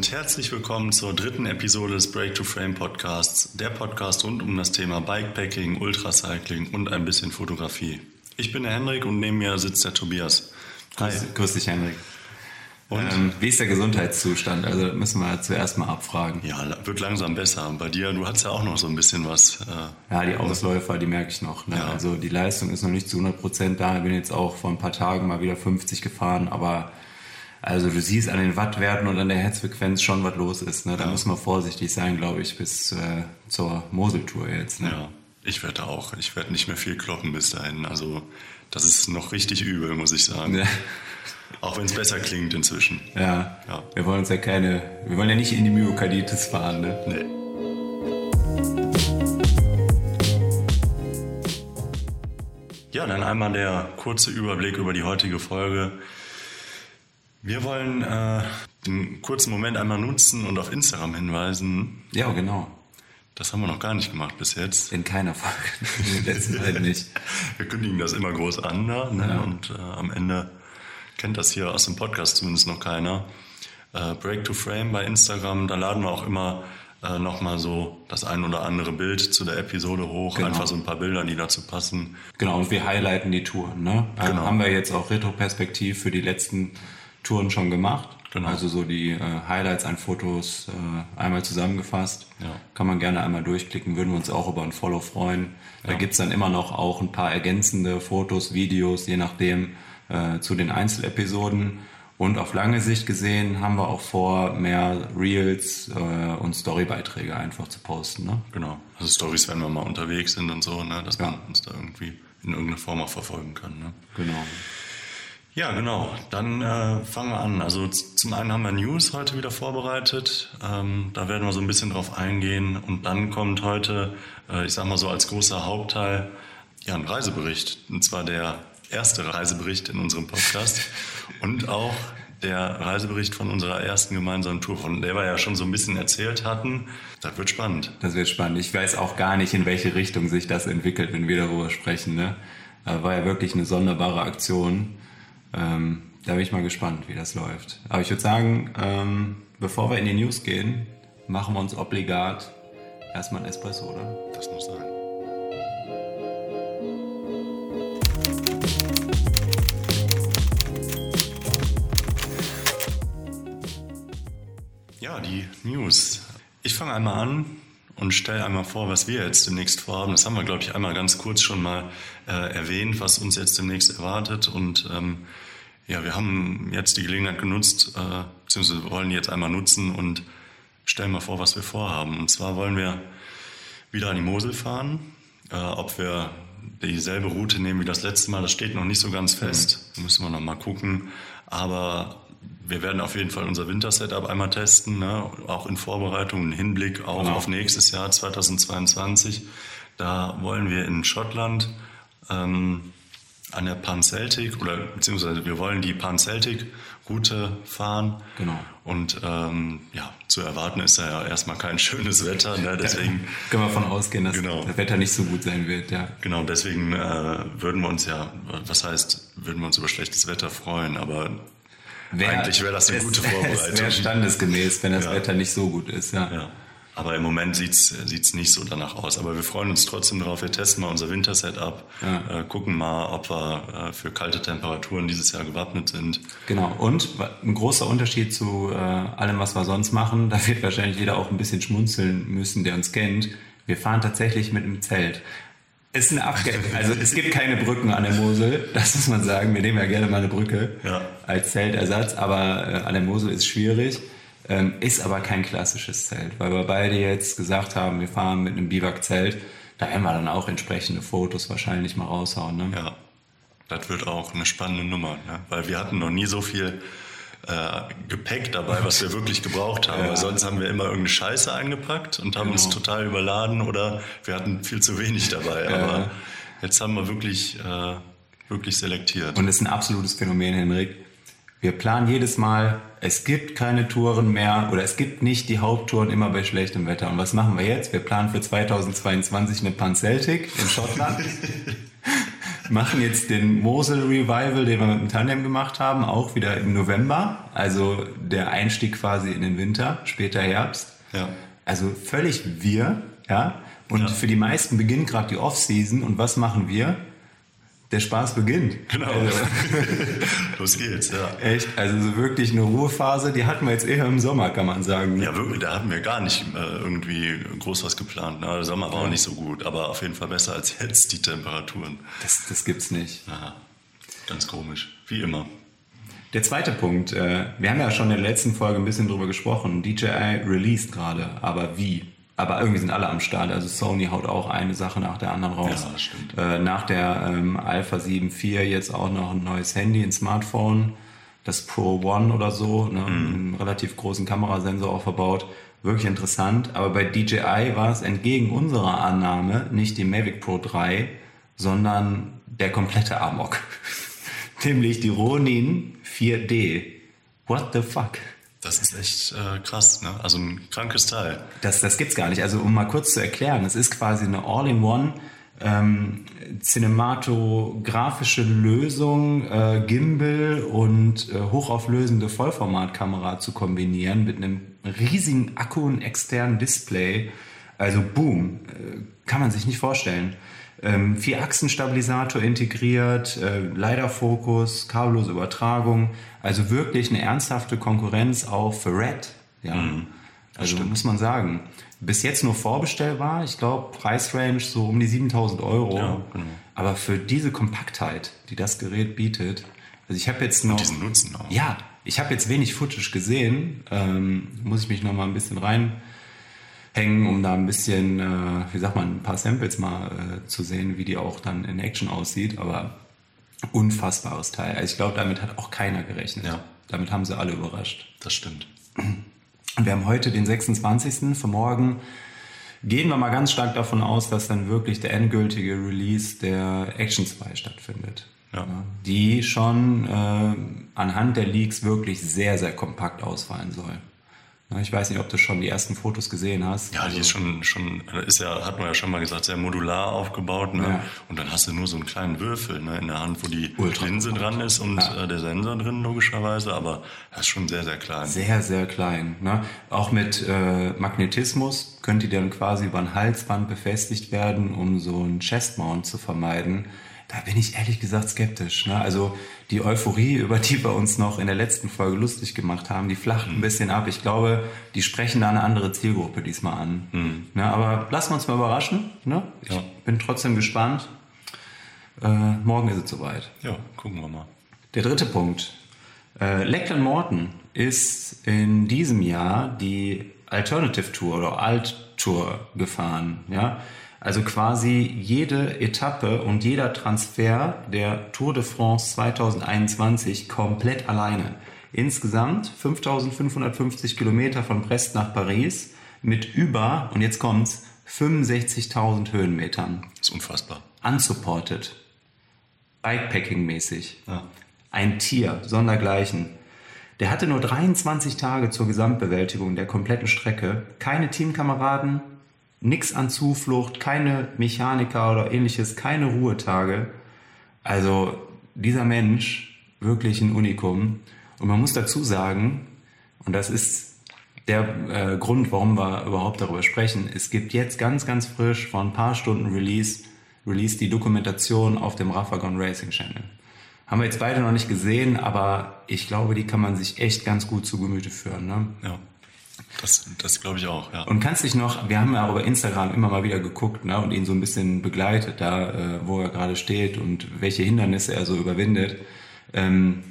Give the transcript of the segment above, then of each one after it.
und herzlich willkommen zur dritten Episode des Break to Frame Podcasts, der Podcast rund um das Thema Bikepacking, Ultracycling und ein bisschen Fotografie. Ich bin der Henrik und neben mir sitzt der Tobias. Hi. Grüß, grüß dich, Henrik. Und ähm, wie ist der Gesundheitszustand? Also das müssen wir zuerst mal abfragen. Ja, wird langsam besser. Bei dir, du hast ja auch noch so ein bisschen was. Äh, ja, die Ausläufer, die merke ich noch. Ne? Ja. Also die Leistung ist noch nicht zu 100 Prozent da. Ich bin jetzt auch vor ein paar Tagen mal wieder 50 gefahren, aber also du siehst an den Wattwerten und an der Herzfrequenz schon, was los ist. Ne? Da ja. muss man vorsichtig sein, glaube ich, bis äh, zur Moseltour jetzt. Ne? Ja, ich werde auch. Ich werde nicht mehr viel kloppen bis dahin. Also das ist noch richtig übel, muss ich sagen. Ja. Auch wenn es besser klingt inzwischen. Ja. ja. Wir wollen uns ja keine, wir wollen ja nicht in die Myokarditis fahren, ne? Nee. Ja, dann einmal der kurze Überblick über die heutige Folge. Wir wollen äh, den kurzen Moment einmal nutzen und auf Instagram hinweisen. Ja, genau. Das haben wir noch gar nicht gemacht bis jetzt. In keiner Folge. In letzten Zeit nicht. Wir kündigen das immer groß an da, ne? Ja. und äh, am Ende kennt das hier aus dem Podcast zumindest noch keiner. Äh, Break to Frame bei Instagram, da laden wir auch immer äh, nochmal so das ein oder andere Bild zu der Episode hoch, genau. einfach so ein paar Bilder, die dazu passen. Genau, und wir highlighten die Touren. Ne? Äh, genau. haben wir jetzt auch retroperspektiv für die letzten Touren schon gemacht. Genau. Also so die äh, Highlights an Fotos äh, einmal zusammengefasst. Ja. Kann man gerne einmal durchklicken, würden wir uns auch über ein Follow freuen. Da ja. gibt's dann immer noch auch ein paar ergänzende Fotos, Videos, je nachdem, äh, zu den Einzelepisoden. Und auf lange Sicht gesehen haben wir auch vor, mehr Reels äh, und Storybeiträge einfach zu posten. Ne? Genau. Also Stories, wenn wir mal unterwegs sind und so, ne? dass ja. man uns da irgendwie in irgendeiner Form auch verfolgen kann. Ne? Genau. Ja, genau. Dann äh, fangen wir an. Also zum einen haben wir News heute wieder vorbereitet. Ähm, da werden wir so ein bisschen drauf eingehen. Und dann kommt heute, äh, ich sag mal so als großer Hauptteil, ja, ein Reisebericht. Und zwar der erste Reisebericht in unserem Podcast. Und auch der Reisebericht von unserer ersten gemeinsamen Tour, von der wir ja schon so ein bisschen erzählt hatten. Das wird spannend. Das wird spannend. Ich weiß auch gar nicht, in welche Richtung sich das entwickelt, wenn wir darüber sprechen. Ne? War ja wirklich eine sonderbare Aktion. Ähm, da bin ich mal gespannt, wie das läuft. Aber ich würde sagen, ähm, bevor wir in die News gehen, machen wir uns obligat erstmal ein Espresso, oder? Das muss sein. Ja, die News. Ich fange einmal an und stelle einmal vor, was wir jetzt demnächst vorhaben. Das haben wir, glaube ich, einmal ganz kurz schon mal äh, erwähnt, was uns jetzt demnächst erwartet. Und ähm, ja, wir haben jetzt die Gelegenheit genutzt, äh, beziehungsweise wollen die jetzt einmal nutzen und stellen mal vor, was wir vorhaben. Und zwar wollen wir wieder an die Mosel fahren. Äh, ob wir dieselbe Route nehmen wie das letzte Mal, das steht noch nicht so ganz fest. Mhm. Müssen wir noch mal gucken. Aber wir werden auf jeden Fall unser Wintersetup einmal testen, ne? auch in Vorbereitung, im Hinblick auch genau. auf nächstes Jahr 2022. Da wollen wir in Schottland ähm, an der Pan Celtic oder beziehungsweise wir wollen die Pan Celtic Route fahren. Genau. Und ähm, ja, zu erwarten ist ja erstmal kein schönes Wetter, ne? deswegen können wir davon ausgehen, dass genau. das Wetter nicht so gut sein wird, ja. Genau, deswegen äh, würden wir uns ja, was heißt, würden wir uns über schlechtes Wetter freuen, aber Wär, Eigentlich wäre das eine gute Vorbereitung. Wäre standesgemäß, wenn das ja. Wetter nicht so gut ist. Ja. ja. Aber im Moment sieht es nicht so danach aus. Aber wir freuen uns trotzdem drauf. Wir testen mal unser Wintersetup, ja. äh, gucken mal, ob wir äh, für kalte Temperaturen dieses Jahr gewappnet sind. Genau. Und ein großer Unterschied zu äh, allem, was wir sonst machen, da wird wahrscheinlich jeder auch ein bisschen schmunzeln müssen, der uns kennt. Wir fahren tatsächlich mit einem Zelt ist eine Abge also es gibt keine Brücken an der Mosel, das muss man sagen. Wir nehmen ja gerne mal eine Brücke ja. als Zeltersatz, aber äh, an der Mosel ist schwierig. Ähm, ist aber kein klassisches Zelt, weil wir beide jetzt gesagt haben, wir fahren mit einem Biwakzelt. Da werden wir dann auch entsprechende Fotos wahrscheinlich mal raushauen. Ne? Ja, das wird auch eine spannende Nummer, ne? weil wir hatten noch nie so viel äh, Gepäck dabei, was wir wirklich gebraucht haben. Ja. sonst haben wir immer irgendeine Scheiße eingepackt und haben genau. uns total überladen oder wir hatten viel zu wenig dabei. Ja. Aber jetzt haben wir wirklich, äh, wirklich selektiert. Und das ist ein absolutes Phänomen, Henrik. Wir planen jedes Mal, es gibt keine Touren mehr oder es gibt nicht die Haupttouren immer bei schlechtem Wetter. Und was machen wir jetzt? Wir planen für 2022 eine Pan Celtic in Schottland. machen jetzt den Mosel Revival, den wir mit dem Tandem gemacht haben, auch wieder im November. Also der Einstieg quasi in den Winter, später Herbst. Ja. Also völlig wir, ja. Und Ja. für die meisten beginnt gerade die Off-Season. Und was machen wir? Der Spaß beginnt. Genau. Also, Los geht's, ja. echt, also so wirklich eine Ruhephase, die hatten wir jetzt eher im Sommer, kann man sagen. Ja, wirklich, da hatten wir gar nicht äh, irgendwie groß was geplant. Ne? Der Sommer war auch nicht so gut, aber auf jeden Fall besser als jetzt die Temperaturen. Das, das gibt's nicht. Ja, ganz komisch, wie immer. Der zweite Punkt, äh, wir haben ja schon in der letzten Folge ein bisschen drüber gesprochen. DJI released gerade, aber wie? Aber irgendwie sind alle am Start. Also Sony haut auch eine Sache nach der anderen raus. Ja, stimmt. Äh, nach der ähm, Alpha 7 IV jetzt auch noch ein neues Handy, ein Smartphone, das Pro One oder so, ne, Mhm. einen relativ großen Kamerasensor auch verbaut. Wirklich interessant. Aber bei DJI war es entgegen unserer Annahme nicht die Mavic Pro 3, sondern der komplette Amok. Nämlich die Ronin 4D. What the fuck? Das ist echt äh, krass, ne? Also ein krankes Teil. Das, das gibt's gar nicht. Also um mal kurz zu erklären, es ist quasi eine All-in-One ähm, cinematografische Lösung, äh, Gimbal und äh, hochauflösende Vollformatkamera zu kombinieren mit einem riesigen Akku und externen Display. Also boom, äh, kann man sich nicht vorstellen. Ähm, Vier-Achsen-Stabilisator integriert, äh, LiDAR-Fokus, kabellose Übertragung. Also wirklich eine ernsthafte Konkurrenz auch für Red. Ja. also muss man sagen. Bis jetzt nur vorbestellbar. Ich glaube, Preisrange so um die 7000 Euro. Ja, genau. Aber für diese Kompaktheit, die das Gerät bietet, also ich habe jetzt noch... Diesen Nutzen auch. Ja, ich habe jetzt wenig Footage gesehen. Ähm, muss ich mich noch mal ein bisschen reinhängen, um da ein bisschen, äh, wie sagt man, ein paar Samples mal äh, zu sehen, wie die auch dann in Action aussieht. Aber unfassbares Teil. Also ich glaube, damit hat auch keiner gerechnet. Ja. Damit haben sie alle überrascht. Das stimmt. Wir haben heute den 26. für morgen. Gehen wir mal ganz stark davon aus, dass dann wirklich der endgültige Release der Action 2 stattfindet. Ja. Die schon äh, anhand der Leaks wirklich sehr, sehr kompakt ausfallen soll. Ich weiß nicht, ob du schon die ersten Fotos gesehen hast. Ja, die ist schon, schon, ist ja, hat man ja schon mal gesagt, sehr modular aufgebaut, ne? Ja. Und dann hast du nur so einen kleinen Würfel, ne, in der Hand, wo die Ultra Linse dran ist und Ja. äh, der Sensor drin, logischerweise, aber das ist schon sehr, sehr klein. Sehr, sehr klein. Ne? Auch mit äh, Magnetismus könnte die dann quasi über ein Halsband befestigt werden, um so einen Chestmount zu vermeiden. Da bin ich ehrlich gesagt skeptisch. Ne? Also die Euphorie, über die wir uns noch in der letzten Folge lustig gemacht haben, die flacht ein bisschen ab. Ich glaube, die sprechen da eine andere Zielgruppe diesmal an. Ne? Aber lassen wir uns mal überraschen. Ne? Ich Ja. bin trotzdem gespannt. Äh, morgen ist es soweit. Ja, gucken wir mal. Der dritte Punkt. Äh, Leckland Morton ist in diesem Jahr die Alternative Tour oder Alt Tour gefahren. Ja? Also quasi jede Etappe und jeder Transfer der Tour de France 2021 komplett alleine. Insgesamt 5550 Kilometer von Brest nach Paris mit über, und jetzt kommt's, 65.000 Höhenmetern. ist unfassbar. Unsupported. Bikepacking-mäßig. Ja. Ein Tier, sondergleichen. Der hatte nur 23 Tage zur Gesamtbewältigung der kompletten Strecke. Keine Teamkameraden, nix an Zuflucht, keine Mechaniker oder ähnliches, keine Ruhetage. Also dieser Mensch, wirklich ein Unikum. Und man muss dazu sagen, und das ist der äh, Grund, warum wir überhaupt darüber sprechen, es gibt jetzt ganz, ganz frisch vor ein paar Stunden Release, Release die Dokumentation auf dem Rafagon Racing Channel. Haben wir jetzt beide noch nicht gesehen, aber ich glaube, die kann man sich echt ganz gut zu Gemüte führen. Ne? Ja. Das, das glaube ich auch, ja. Und kannst dich noch, wir haben ja auch bei Instagram immer mal wieder geguckt ne, und ihn so ein bisschen begleitet, da äh, wo er gerade steht und welche Hindernisse er so überwindet. Ähm,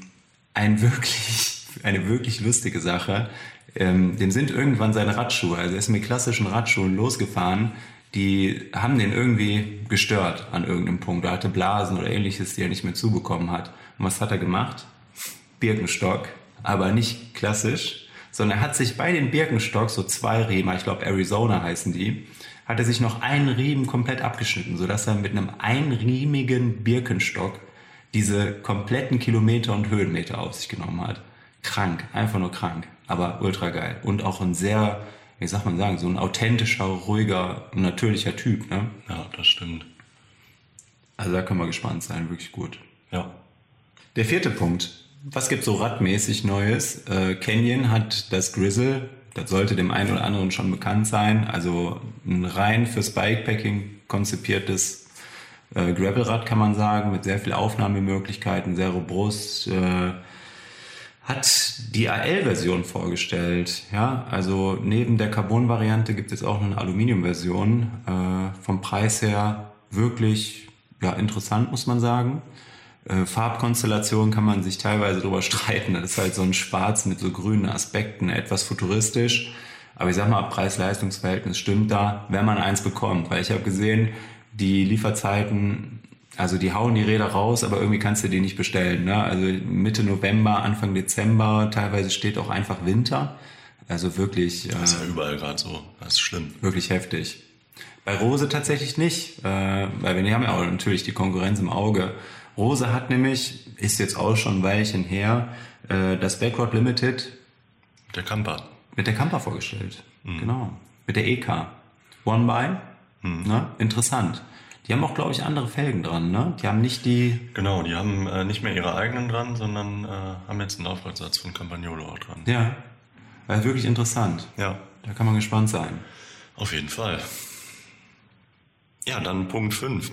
ein wirklich, eine wirklich lustige Sache. Ähm, dem sind irgendwann seine Radschuhe, also er ist mit klassischen Radschuhen losgefahren, die haben den irgendwie gestört an irgendeinem Punkt. Er hatte Blasen oder ähnliches, die er nicht mehr zubekommen hat. Und was hat er gemacht? Birkenstock, aber nicht klassisch, sondern er hat sich bei den Birkenstock, so zwei Riemen, ich glaube Arizona heißen die, hat er sich noch einen Riemen komplett abgeschnitten, sodass er mit einem einriemigen Birkenstock diese kompletten Kilometer und Höhenmeter auf sich genommen hat. Krank, einfach nur krank, aber ultra geil. Und auch ein sehr, wie sagt man sagen, so ein authentischer, ruhiger, natürlicher Typ. Ne? Ja, das stimmt. Also da können wir gespannt sein, wirklich gut. Ja. Der vierte Punkt. Was gibt so radmäßig Neues? Äh, Canyon hat das Grizzle, das sollte dem einen oder anderen schon bekannt sein. Also ein rein fürs Bikepacking konzipiertes äh, Gravelrad kann man sagen, mit sehr viel Aufnahmemöglichkeiten, sehr robust. Äh, hat die AL-Version vorgestellt. Ja, also neben der Carbon-Variante gibt es auch eine Aluminium-Version. Äh, vom Preis her wirklich ja, interessant, muss man sagen. Äh, Farbkonstellation kann man sich teilweise drüber streiten. Das ist halt so ein Schwarz mit so grünen Aspekten, etwas futuristisch. Aber ich sag mal, Preis-Leistungs-Verhältnis stimmt da, wenn man eins bekommt. Weil ich habe gesehen, die Lieferzeiten, also die hauen die Räder raus, aber irgendwie kannst du die nicht bestellen. Ne? Also Mitte November, Anfang Dezember, teilweise steht auch einfach Winter. Also wirklich. Das ist ja überall gerade so. Das ist schlimm. Wirklich heftig. Bei Rose tatsächlich nicht, äh, weil wir haben ja auch natürlich die Konkurrenz im Auge. Rose hat nämlich, ist jetzt auch schon ein Weilchen her, äh, das Backward Limited. Der Camper. Mit der Camper vorgestellt. Mhm. Genau. Mit der EK. One by. Mhm. Ne? Interessant. Die haben auch, glaube ich, andere Felgen dran, ne? Die haben nicht die. Genau, die haben äh, nicht mehr ihre eigenen dran, sondern äh, haben jetzt einen Laufradsatz von Campagnolo auch dran. Ja. War wirklich interessant. Ja. Da kann man gespannt sein. Auf jeden Fall. Ja, dann Punkt 5.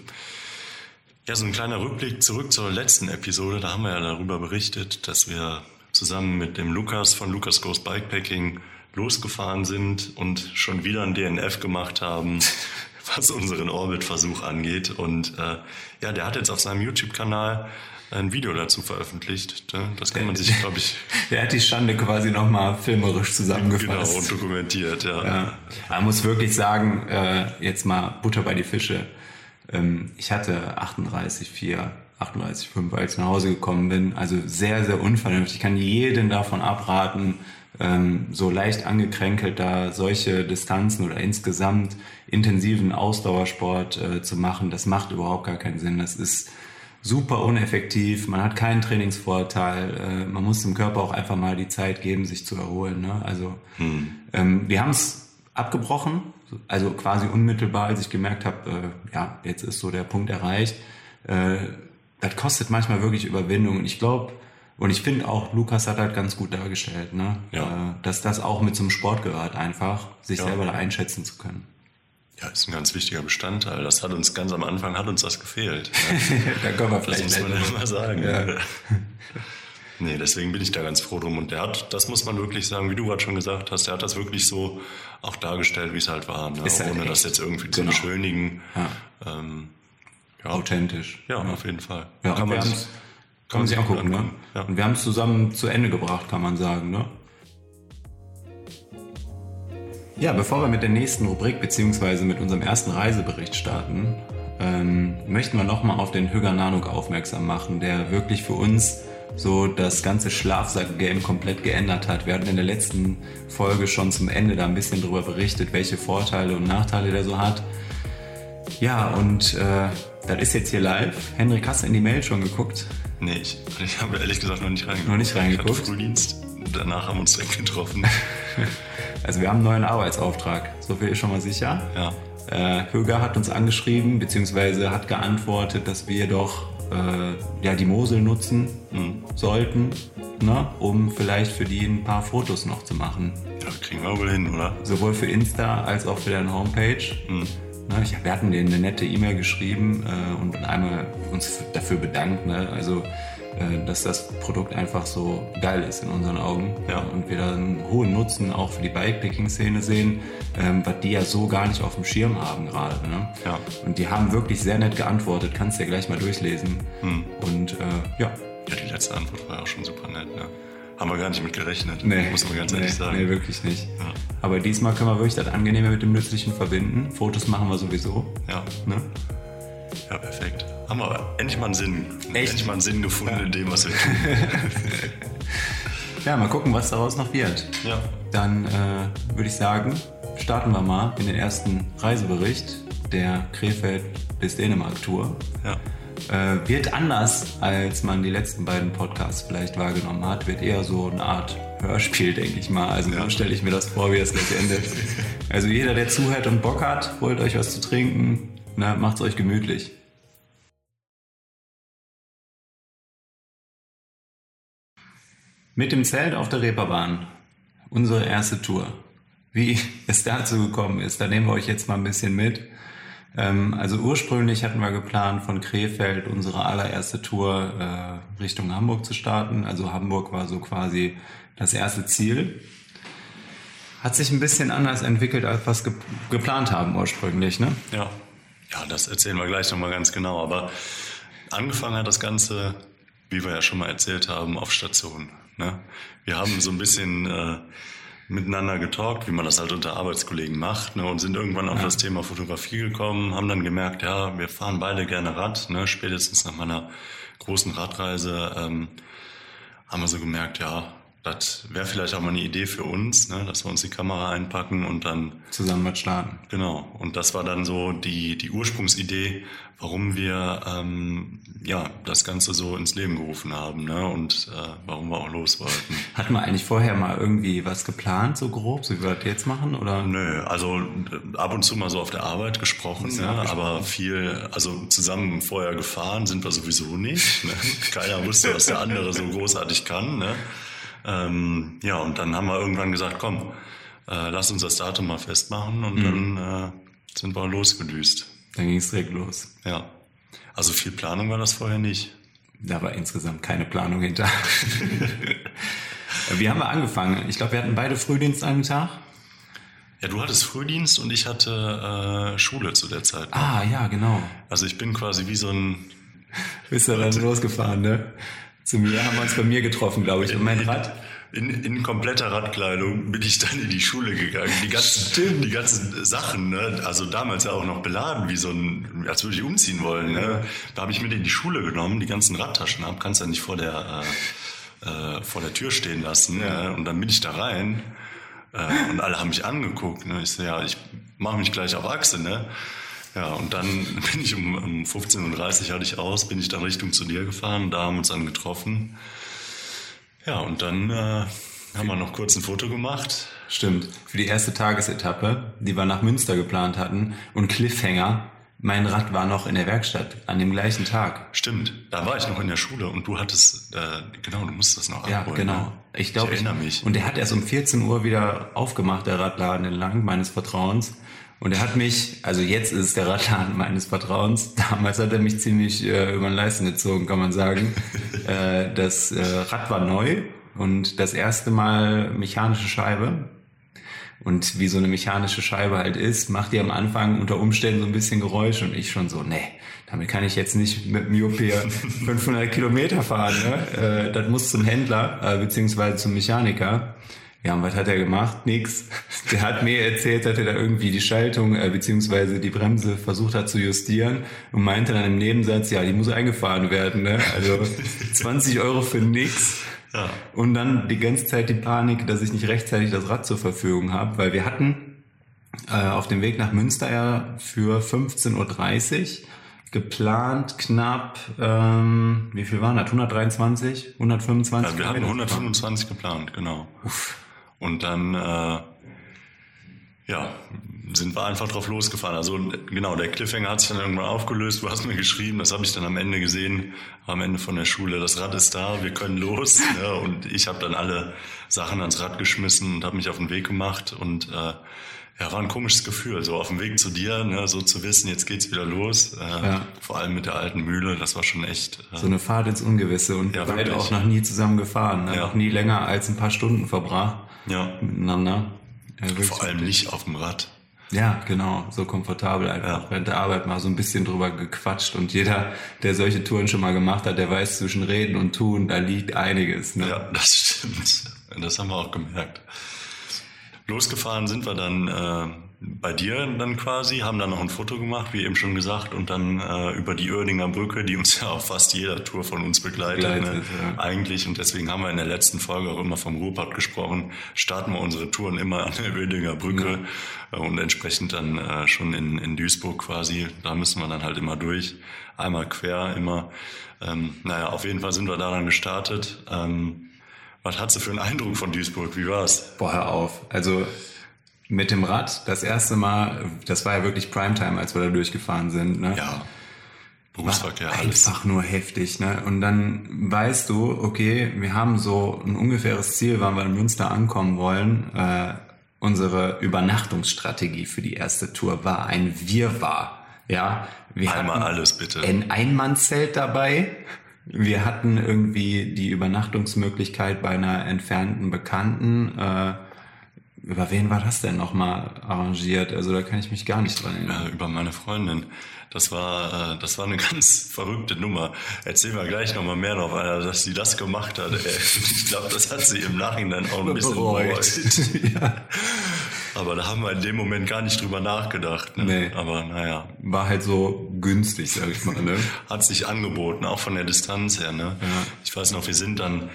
Ja, so ein kleiner Rückblick zurück zur letzten Episode. Da haben wir ja darüber berichtet, dass wir zusammen mit dem Lukas von Lukas Goes Bikepacking losgefahren sind und schon wieder ein DNF gemacht haben, was unseren Orbit-Versuch angeht. Und äh, ja, der hat jetzt auf seinem YouTube-Kanal ein Video dazu veröffentlicht. Ne? Das kann man sich, glaube ich. Der hat die Schande quasi nochmal filmerisch zusammengefasst. Genau, und dokumentiert, ja. ja. Man muss wirklich sagen, äh, jetzt mal Butter bei die Fische. Ähm, ich hatte 38,4, 38,5, als ich nach Hause gekommen bin. Also sehr, sehr unvernünftig. Ich kann jeden davon abraten, ähm, so leicht angekränkelt da solche Distanzen oder insgesamt intensiven Ausdauersport äh, zu machen. Das macht überhaupt gar keinen Sinn. Das ist super uneffektiv, man hat keinen Trainingsvorteil, äh, man muss dem Körper auch einfach mal die Zeit geben, sich zu erholen. Ne? Also hm. ähm, wir haben es abgebrochen, also quasi unmittelbar, als ich gemerkt habe, äh, ja, jetzt ist so der Punkt erreicht. Äh, das kostet manchmal wirklich Überwindung. Und ich glaube, und ich finde auch, Lukas hat halt ganz gut dargestellt, ne? Ja. Äh, dass das auch mit so einem Sportgerät einfach, sich ja. selber da einschätzen zu können. Ja, ist ein ganz wichtiger Bestandteil. Das hat uns ganz am Anfang hat uns das gefehlt. da können wir vielleicht das muss man ja mal sagen. Ja. Nee, deswegen bin ich da ganz froh drum. Und der hat, das muss man wirklich sagen, wie du gerade schon gesagt hast, der hat das wirklich so auch dargestellt, wie es halt war. Ne? Ist Ohne das jetzt irgendwie genau. zu beschönigen. Ja. Ähm, ja. Authentisch. Ja, auf jeden Fall. Ja, kann man, sich, kann man sich angucken. Ne? Ja. Und wir haben es zusammen zu Ende gebracht, kann man sagen. Ne? Ja, bevor wir mit der nächsten Rubrik bzw. mit unserem ersten Reisebericht starten, ähm, möchten wir nochmal auf den Hüger Nanuk aufmerksam machen, der wirklich für uns so das ganze Schlafsack-Game komplett geändert hat. Wir hatten in der letzten Folge schon zum Ende da ein bisschen darüber berichtet, welche Vorteile und Nachteile der so hat. Ja, und äh, das ist jetzt hier live. Henrik, hast du in die Mail schon geguckt? Nee, ich, ich habe ehrlich gesagt noch nicht reingeguckt. Noch nicht reingeguckt? Ich hatte Frühdienst. Danach haben wir uns direkt getroffen. also wir haben einen neuen Arbeitsauftrag. So viel ist schon mal sicher. Ja. Äh, Höger hat uns angeschrieben, beziehungsweise hat geantwortet, dass wir doch äh, ja, die Mosel nutzen mhm. sollten, ne, um vielleicht für die ein paar Fotos noch zu machen. Ja, kriegen wir wohl hin, oder? Sowohl für Insta als auch für deine Homepage. Mhm. Ne, ich, wir hatten denen eine nette E-Mail geschrieben äh, und einmal uns dafür bedankt. Ne? Also dass das Produkt einfach so geil ist in unseren Augen ja. und wir da einen hohen Nutzen auch für die Bikepacking-Szene sehen, ähm, was die ja so gar nicht auf dem Schirm haben gerade. Ne? Ja. Und die haben wirklich sehr nett geantwortet, kannst du ja gleich mal durchlesen. Hm. Und äh, ja. Ja, die letzte Antwort war auch schon super nett. Ne? Haben wir gar nicht mit gerechnet, nee, muss man ganz ehrlich nee, sagen. Nee, wirklich nicht. Ja. Aber diesmal können wir wirklich das Angenehme mit dem Nützlichen verbinden. Fotos machen wir sowieso. Ja. Ne? Ja, perfekt. Haben wir endlich mal einen Sinn. Echt? Endlich mal einen Sinn gefunden ja. in dem, was wir tun. ja, mal gucken, was daraus noch wird. Ja. Dann äh, würde ich sagen, starten wir mal in den ersten Reisebericht der Krefeld bis Dänemark Tour. Ja. Äh, wird anders, als man die letzten beiden Podcasts vielleicht wahrgenommen hat. Wird eher so eine Art Hörspiel, denke ich mal. Also ja. so stelle ich mir das vor, wie das gleich endet. Also jeder, der zuhört und Bock hat, holt euch was zu trinken, na, macht's euch gemütlich. Mit dem Zelt auf der Reeperbahn. Unsere erste Tour. Wie es dazu gekommen ist, da nehmen wir euch jetzt mal ein bisschen mit. Ähm, also ursprünglich hatten wir geplant, von Krefeld unsere allererste Tour äh, Richtung Hamburg zu starten. Also Hamburg war so quasi das erste Ziel. Hat sich ein bisschen anders entwickelt, als wir es ge geplant haben ursprünglich, ne? Ja. Ja, das erzählen wir gleich nochmal ganz genau. Aber angefangen hat das Ganze, wie wir ja schon mal erzählt haben, auf Station. Ne? Wir haben so ein bisschen äh, miteinander getalkt, wie man das halt unter Arbeitskollegen macht, ne, und sind irgendwann auf ja. das Thema Fotografie gekommen, haben dann gemerkt, ja, wir fahren beide gerne Rad, ne, spätestens nach meiner großen Radreise ähm, haben wir so gemerkt, ja, das wäre vielleicht auch mal eine Idee für uns, ne, dass wir uns die Kamera einpacken und dann zusammen mit starten. Genau. Und das war dann so die die Ursprungsidee, warum wir ähm, ja das Ganze so ins Leben gerufen haben, ne, und äh, warum wir auch los wollten. Hat man eigentlich vorher mal irgendwie was geplant, so grob, so wie wir das jetzt machen, oder? Nö, also äh, ab und zu mal so auf der Arbeit gesprochen, ne, aber viel, also zusammen vorher gefahren sind wir sowieso nicht. Ne? Keiner wusste, was der andere so großartig kann. Ne? Ähm, ja, und dann haben wir irgendwann gesagt, komm, äh, lass uns das Datum mal festmachen und mhm. dann äh, sind wir losgedüst. Dann ging es direkt los. Ja. Also viel Planung war das vorher nicht. Da war insgesamt keine Planung hinter. Wie haben wir angefangen? Ich glaube, wir hatten beide Frühdienst an einem Tag. Ja, du hattest Frühdienst und ich hatte äh, Schule zu der Zeit. Ne? Ah, ja, genau. Also ich bin quasi wie so ein... Bist du dann losgefahren, ne? Zu mir haben wir uns bei mir getroffen, glaube ich. Und mein Rad. In, in kompletter Radkleidung bin ich dann in die Schule gegangen. Die ganzen, Stimmt. die ganzen Sachen, ne? also damals ja auch noch beladen, wie so ein, als würde ich umziehen wollen. Ne? Da habe ich mit in die Schule genommen, die ganzen Radtaschen ab, kannst ja nicht vor der, äh, äh, vor der Tür stehen lassen. Ja. Ne? Und dann bin ich da rein äh, und alle haben mich angeguckt. Ne? Ich so, ja, ich mache mich gleich auf Achse, ne? Ja, und dann bin ich um, um 15.30 Uhr hatte ich aus, bin ich dann Richtung zu dir gefahren, da haben wir uns dann getroffen. Ja, und dann äh, haben wir noch kurz ein Foto gemacht. Stimmt. Für die erste Tagesetappe, die wir nach Münster geplant hatten. Und Cliffhanger, mein Rad war noch in der Werkstatt an dem gleichen Tag. Stimmt, da war ich noch in der Schule und du hattest, äh, genau, du musst das noch ja, abholen. Ja, genau. Ne? Ich glaube, ich erinnere mich. Und der hat erst um 14 Uhr wieder aufgemacht, der Radladen entlang meines Vertrauens. Und er hat mich, also jetzt ist es der Radladen meines Vertrauens, damals hat er mich ziemlich äh, über den Leisten gezogen, kann man sagen. äh, das äh, Rad war neu und das erste Mal mechanische Scheibe. Und wie so eine mechanische Scheibe halt ist, macht die am Anfang unter Umständen so ein bisschen Geräusch und ich schon so, nee, damit kann ich jetzt nicht mit Myopia 500 Kilometer fahren. Ne? Äh, das muss zum Händler äh, beziehungsweise zum Mechaniker. Ja, und was hat er gemacht? Nix. Der hat mir erzählt, dass er da irgendwie die Schaltung äh, beziehungsweise die Bremse versucht hat zu justieren und meinte dann im Nebensatz, ja, die muss eingefahren werden. Ne? Also 20 Euro für nix. Ja. Und dann die ganze Zeit die Panik, dass ich nicht rechtzeitig das Rad zur Verfügung habe, weil wir hatten äh, auf dem Weg nach Münster ja für 15.30 Uhr geplant knapp, ähm, wie viel waren das? 123, 125? Ja, wir hatten 125 geplant, genau. Uff. Und dann, äh, ja, sind wir einfach drauf losgefahren. Also genau, der Cliffhanger hat sich dann irgendwann aufgelöst. Du hast mir geschrieben, das habe ich dann am Ende gesehen, am Ende von der Schule. Das Rad ist da, wir können los. ne? Und ich habe dann alle Sachen ans Rad geschmissen und habe mich auf den Weg gemacht. Und äh, ja, war ein komisches Gefühl, so auf dem Weg zu dir, ne, so zu wissen, jetzt geht's wieder los. Äh, ja. Vor allem mit der alten Mühle, das war schon echt. Äh, so eine Fahrt ins Ungewisse und ja, beide auch noch nie zusammen gefahren, ne? ja. noch nie länger als ein paar Stunden verbracht ja. miteinander. Ja, Vor allem nicht auf dem Rad. Ja, genau, so komfortabel einfach. Ja. Während der Arbeit mal so ein bisschen drüber gequatscht und jeder, der solche Touren schon mal gemacht hat, der weiß zwischen Reden und Tun, da liegt einiges. Ne? Ja, das stimmt. Das haben wir auch gemerkt. Losgefahren sind wir dann äh, bei dir dann quasi, haben dann noch ein Foto gemacht, wie eben schon gesagt, und dann äh, über die Oerdinger Brücke, die uns ja auf fast jeder Tour von uns begleitet, begleitet ne? ja. eigentlich. Und deswegen haben wir in der letzten Folge auch immer vom Ruhrpott gesprochen, starten wir unsere Touren immer an der Oerdinger Brücke ja. und entsprechend dann äh, schon in, in Duisburg quasi, da müssen wir dann halt immer durch, einmal quer, immer. Ähm, naja, auf jeden Fall sind wir da dann gestartet. Ähm, was hast du für einen Eindruck von Duisburg? Wie war's? Boah, hör auf. Also mit dem Rad, das erste Mal, das war ja wirklich Primetime, als wir da durchgefahren sind. Ne? Ja. Berufsverkehr, war alles. einfach nur heftig. Ne? Und dann weißt du, okay, wir haben so ein ungefähres Ziel, wann wir in Münster ankommen wollen. Äh, unsere Übernachtungsstrategie für die erste Tour war ein Wirrwarr. Ja, wir Einmal hatten alles bitte. ein Einmannzelt dabei. Wir hatten irgendwie die Übernachtungsmöglichkeit bei einer entfernten Bekannten. Äh, über wen war das denn nochmal arrangiert? Also da kann ich mich gar nicht dran erinnern. äh, über meine Freundin. Das war, äh, das war eine ganz verrückte Nummer. Erzählen wir gleich nochmal mehr drauf, äh, dass sie das gemacht hat. Äh, Ich glaube, das hat sie im Nachhinein auch ein bisschen bereut. ja. Aber da haben wir in dem Moment gar nicht drüber nachgedacht. Ne? Nee. Aber naja, War halt so günstig, sag ich mal. Ne? hat sich angeboten, auch von der Distanz her. Ne? Ich weiß noch, wir sind dann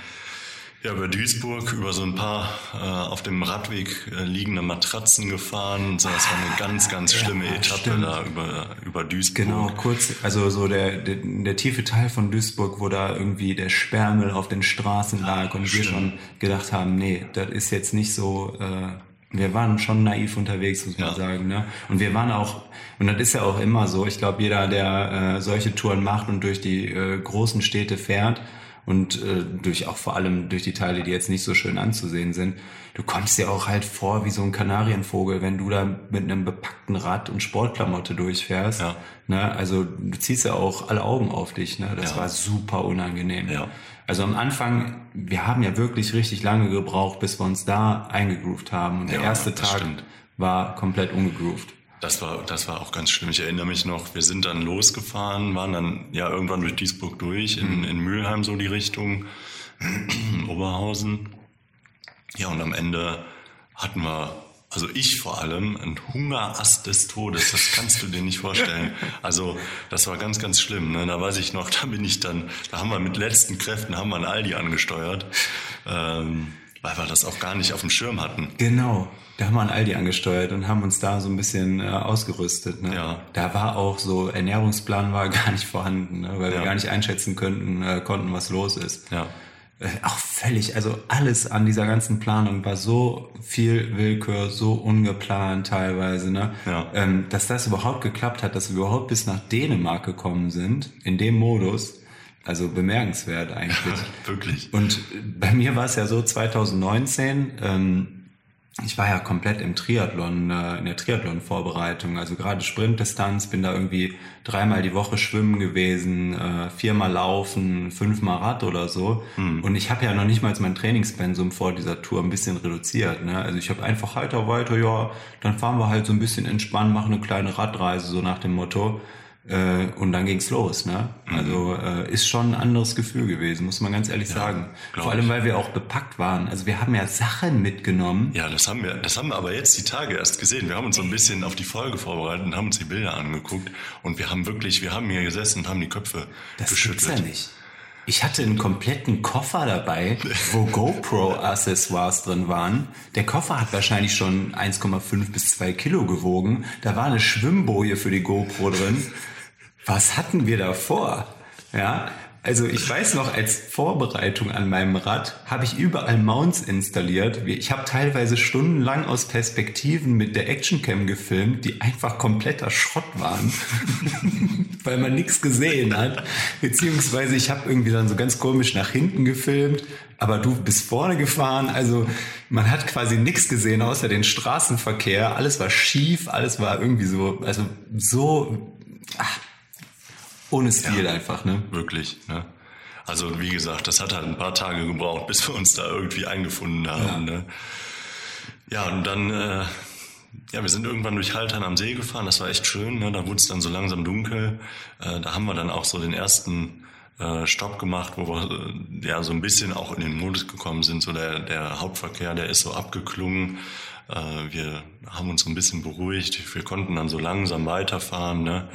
ja, über Duisburg über so ein paar äh, auf dem Radweg äh, liegende Matratzen gefahren. So, das war eine ganz, ganz schlimme Ja, Etappe stimmt. da über, über Duisburg. Genau, kurz, also so der, der, der tiefe Teil von Duisburg, wo da irgendwie der Sperrmüll auf den Straßen lag und wir schlimm. schon gedacht haben, nee, das ist jetzt nicht so, äh, wir waren schon naiv unterwegs, muss man Ja. sagen. Ne? Und wir waren auch, und das ist ja auch immer so, ich glaube, jeder, der äh, solche Touren macht und durch die äh, großen Städte fährt, und äh, durch auch vor allem durch die Teile, die jetzt nicht so schön anzusehen sind. Du kommst dir auch halt vor wie so ein Kanarienvogel, wenn du da mit einem bepackten Rad und Sportklamotte durchfährst. Ja. Ne? Also du ziehst ja auch alle Augen auf dich. Ne? Das Ja. war super unangenehm. Ja. Also am Anfang, wir haben ja wirklich richtig lange gebraucht, bis wir uns da eingegroovt haben. Und der Ja, erste Tag stimmt. war komplett ungegroovt. Das war, das war auch ganz schlimm. Ich erinnere mich noch, wir sind dann losgefahren, waren dann ja irgendwann durch Duisburg durch, in, in Mülheim so die Richtung, Oberhausen. Ja, und am Ende hatten wir, also ich vor allem, einen Hungerast des Todes. Das kannst du dir nicht vorstellen. Also das war ganz, ganz schlimm. Ne? Da weiß ich noch, da bin ich dann, da haben wir mit letzten Kräften haben wir ein Aldi angesteuert, ähm, weil wir das auch gar nicht auf dem Schirm hatten. Genau. Da haben wir ein Aldi angesteuert und haben uns da so ein bisschen äh, ausgerüstet. Ne? Ja. Da war auch so, Ernährungsplan war gar nicht vorhanden, ne? weil wir Ja. gar nicht einschätzen könnten, äh, konnten, was los ist. Ja. Äh, auch völlig, also alles an dieser ganzen Planung war so viel Willkür, so ungeplant teilweise, ne? Ja. Ähm, dass das überhaupt geklappt hat, dass wir überhaupt bis nach Dänemark gekommen sind, in dem Modus, also bemerkenswert eigentlich. Wirklich. Und bei mir war es ja so 2019, ähm, ich war ja komplett im Triathlon, äh, in der Triathlon-Vorbereitung, also gerade Sprintdistanz, bin da irgendwie dreimal die Woche schwimmen gewesen, äh, viermal laufen, fünfmal Rad oder so. Und ich habe ja noch nicht mal mein Trainingspensum vor dieser Tour ein bisschen reduziert. Ne? Also ich habe einfach weiter, weiter, ja, dann fahren wir halt so ein bisschen entspannt, machen eine kleine Radreise, so nach dem Motto. Äh, und dann ging's los, ne? Also äh, ist schon ein anderes Gefühl gewesen, muss man ganz ehrlich sagen. glaub Vor allem, ich. weil wir auch bepackt waren. Also wir haben ja Sachen mitgenommen. Ja, das haben wir, das haben wir aber jetzt die Tage erst gesehen. Wir haben uns so ein bisschen auf die Folge vorbereitet und haben uns die Bilder angeguckt und wir haben wirklich, wir haben hier gesessen und haben die Köpfe Das geschüttelt. gibt's ja nicht. Ich hatte einen kompletten Koffer dabei, wo GoPro-Accessoires drin waren. Der Koffer hat wahrscheinlich schon 1,5 bis 2 Kilo gewogen. Da war eine Schwimmboje für die GoPro drin. Was hatten wir da vor? Ja, also ich weiß noch, als Vorbereitung an meinem Rad habe ich überall Mounts installiert. Ich habe teilweise stundenlang aus Perspektiven mit der Actioncam gefilmt, die einfach kompletter Schrott waren, weil man nichts gesehen hat. Beziehungsweise ich habe irgendwie dann so ganz komisch nach hinten gefilmt, aber du bist vorne gefahren. Also man hat quasi nichts gesehen außer den Straßenverkehr. Alles war schief, alles war irgendwie so, also so ach, ohne Stil einfach, ne? Wirklich, ne? Also wie gesagt, das hat halt ein paar Tage gebraucht, bis wir uns da irgendwie eingefunden haben. Ja, ne? ja und dann, äh, ja, wir sind irgendwann durch Haltern am See gefahren, das war echt schön, ne? da wurde es dann so langsam dunkel. Äh, da haben wir dann auch so den ersten äh, Stopp gemacht, wo wir äh, ja so ein bisschen auch in den Modus gekommen sind. So der, der Hauptverkehr, der ist so abgeklungen. Äh, wir haben uns so ein bisschen beruhigt. Wir konnten dann so langsam weiterfahren, ne?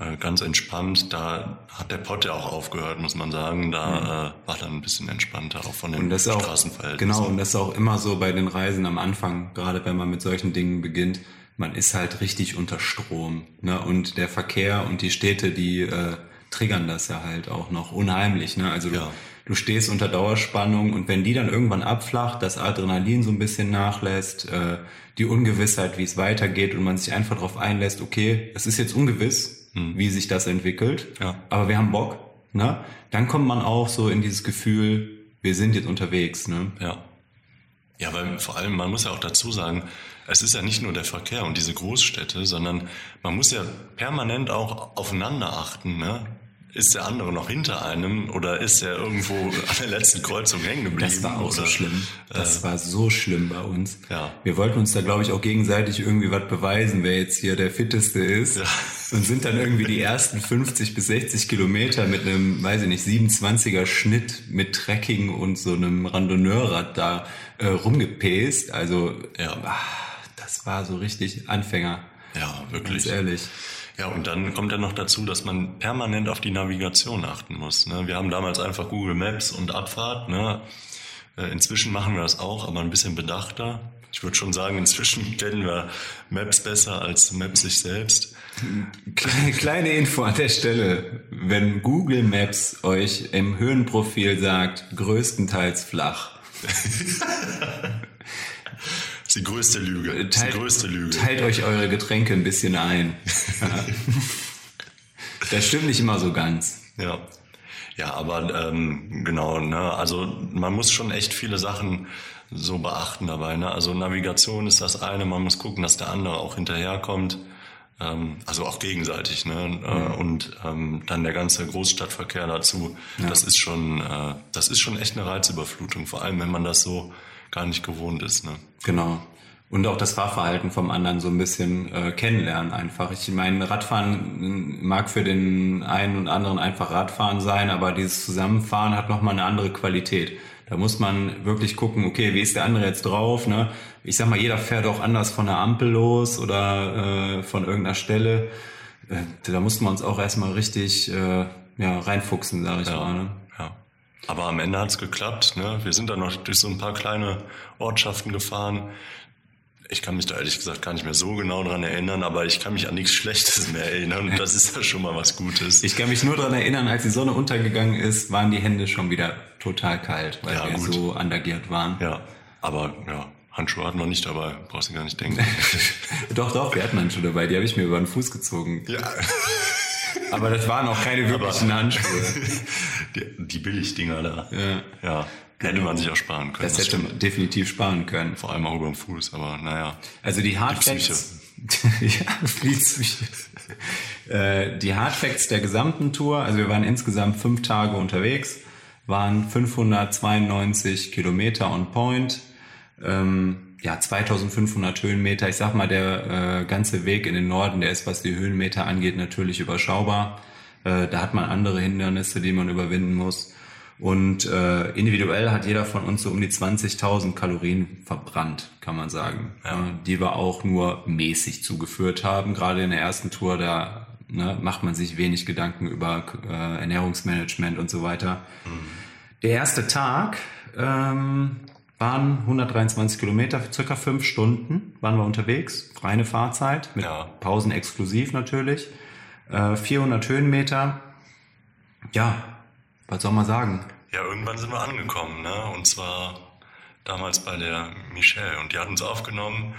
Äh, ganz entspannt. Da hat der Pott ja auch aufgehört, muss man sagen. Da äh, war dann ein bisschen entspannter, auch von den Und das ist auch, Straßenverhältnissen. genau, und das ist auch immer so bei den Reisen am Anfang, gerade wenn man mit solchen Dingen beginnt, man ist halt richtig unter Strom. Ne? Und der Verkehr und die Städte, die äh, triggern das ja halt auch noch unheimlich. Ne? Also Ja. Du stehst unter Dauerspannung und wenn die dann irgendwann abflacht, das Adrenalin so ein bisschen nachlässt, äh, die Ungewissheit, wie es weitergeht und man sich einfach darauf einlässt, okay, es ist jetzt ungewiss, hm. wie sich das entwickelt. Ja. Aber wir haben Bock. Ne? Dann kommt man auch so in dieses Gefühl, wir sind jetzt unterwegs. Ne? Ja. Ja, weil vor allem, man muss ja auch dazu sagen, es ist ja nicht nur der Verkehr und diese Großstädte, sondern man muss ja permanent auch aufeinander achten. Ne? Ist der andere noch hinter einem oder ist er irgendwo an der letzten Kreuzung hängen geblieben? Das war auch oder, so schlimm. Das äh, war so schlimm bei uns. Ja. Wir wollten uns da, glaube ich, auch gegenseitig irgendwie was beweisen, wer jetzt hier der Fitteste ist. Ja. Und sind dann irgendwie die ersten 50 bis 60 Kilometer mit einem, weiß ich nicht, 27er Schnitt mit Trekking und so einem Randoneurrad da äh, rumgepäst. Also, ja. ach, das war so richtig Anfänger. Ja, wirklich. Ganz ehrlich. Ja, und dann kommt ja noch dazu, dass man permanent auf die Navigation achten muss. Ne? Wir haben damals einfach Google Maps und Abfahrt. Ne? Äh, inzwischen machen wir das auch, aber ein bisschen bedachter. Ich würde schon sagen, inzwischen kennen wir Maps besser als Maps sich selbst. Kleine Info an der Stelle. Wenn Google Maps euch im Höhenprofil sagt, größtenteils flach. die größte Lüge. Teilt, die größte Lüge. Teilt euch eure Getränke ein bisschen ein. das stimmt nicht immer so ganz. Ja. Ja, aber ähm, genau, ne, also man muss schon echt viele Sachen so beachten dabei. Ne? Also Navigation ist das eine, man muss gucken, dass der andere auch hinterherkommt. Ähm, also auch gegenseitig, ne? Äh, und ähm, dann der ganze Großstadtverkehr dazu. Ja. Das ist schon, äh, das ist schon echt eine Reizüberflutung, vor allem wenn man das so gar nicht gewohnt ist. Ne? Genau. Und auch das Fahrverhalten vom anderen so ein bisschen äh, kennenlernen einfach. Ich meine, Radfahren mag für den einen und anderen einfach Radfahren sein, aber dieses Zusammenfahren hat nochmal eine andere Qualität. Da muss man wirklich gucken, okay, wie ist der andere jetzt drauf? Ne? Ich sag mal, jeder fährt auch anders von der Ampel los oder äh, von irgendeiner Stelle. Äh, da mussten wir uns auch erstmal richtig äh, ja, reinfuchsen, sage ich ja. mal. Ne? Aber am Ende hat's geklappt. Ne? Wir sind dann noch durch so ein paar kleine Ortschaften gefahren. Ich kann mich da ehrlich gesagt gar nicht mehr so genau dran erinnern, aber ich kann mich an nichts Schlechtes mehr erinnern und das ist ja schon mal was Gutes. Ich kann mich nur dran erinnern, als die Sonne untergegangen ist, waren die Hände schon wieder total kalt, weil ja, wir gut. so andagiert waren. Ja, aber ja, Handschuhe hatten wir nicht dabei, brauchst du gar nicht denken. doch, doch, wir hatten Handschuhe dabei, die habe ich mir über den Fuß gezogen. Ja. Aber das waren auch keine wirklichen Aber Handschuhe. Die, die Billigdinger da. Ja. ja. Hätte man sich auch sparen können. Das, das hätte man definitiv sparen können. Vor allem auch über den Fuß, aber naja. Also die Hardfacts. ja, die Psyche. äh, die Hardfacts der gesamten Tour, also wir waren insgesamt fünf Tage unterwegs, waren 592 Kilometer on point. Ähm, ja, 2500 Höhenmeter. Ich sag mal, der äh, ganze Weg in den Norden, der ist, was die Höhenmeter angeht, natürlich überschaubar. Äh, da hat man andere Hindernisse, die man überwinden muss. Und äh, individuell hat jeder von uns so um die 20.000 Kalorien verbrannt, kann man sagen, ja. die wir auch nur mäßig zugeführt haben. Gerade in der ersten Tour, da ne, macht man sich wenig Gedanken über äh, Ernährungsmanagement und so weiter. Mhm. Der erste Tag ähm, waren 123 Kilometer, circa fünf Stunden waren wir unterwegs, reine Fahrzeit, mit ja. Pausen exklusiv natürlich. Äh, 400 Höhenmeter. Ja, was soll man sagen? Ja, irgendwann sind wir angekommen, ne? Und zwar damals bei der Michelle und die hat uns aufgenommen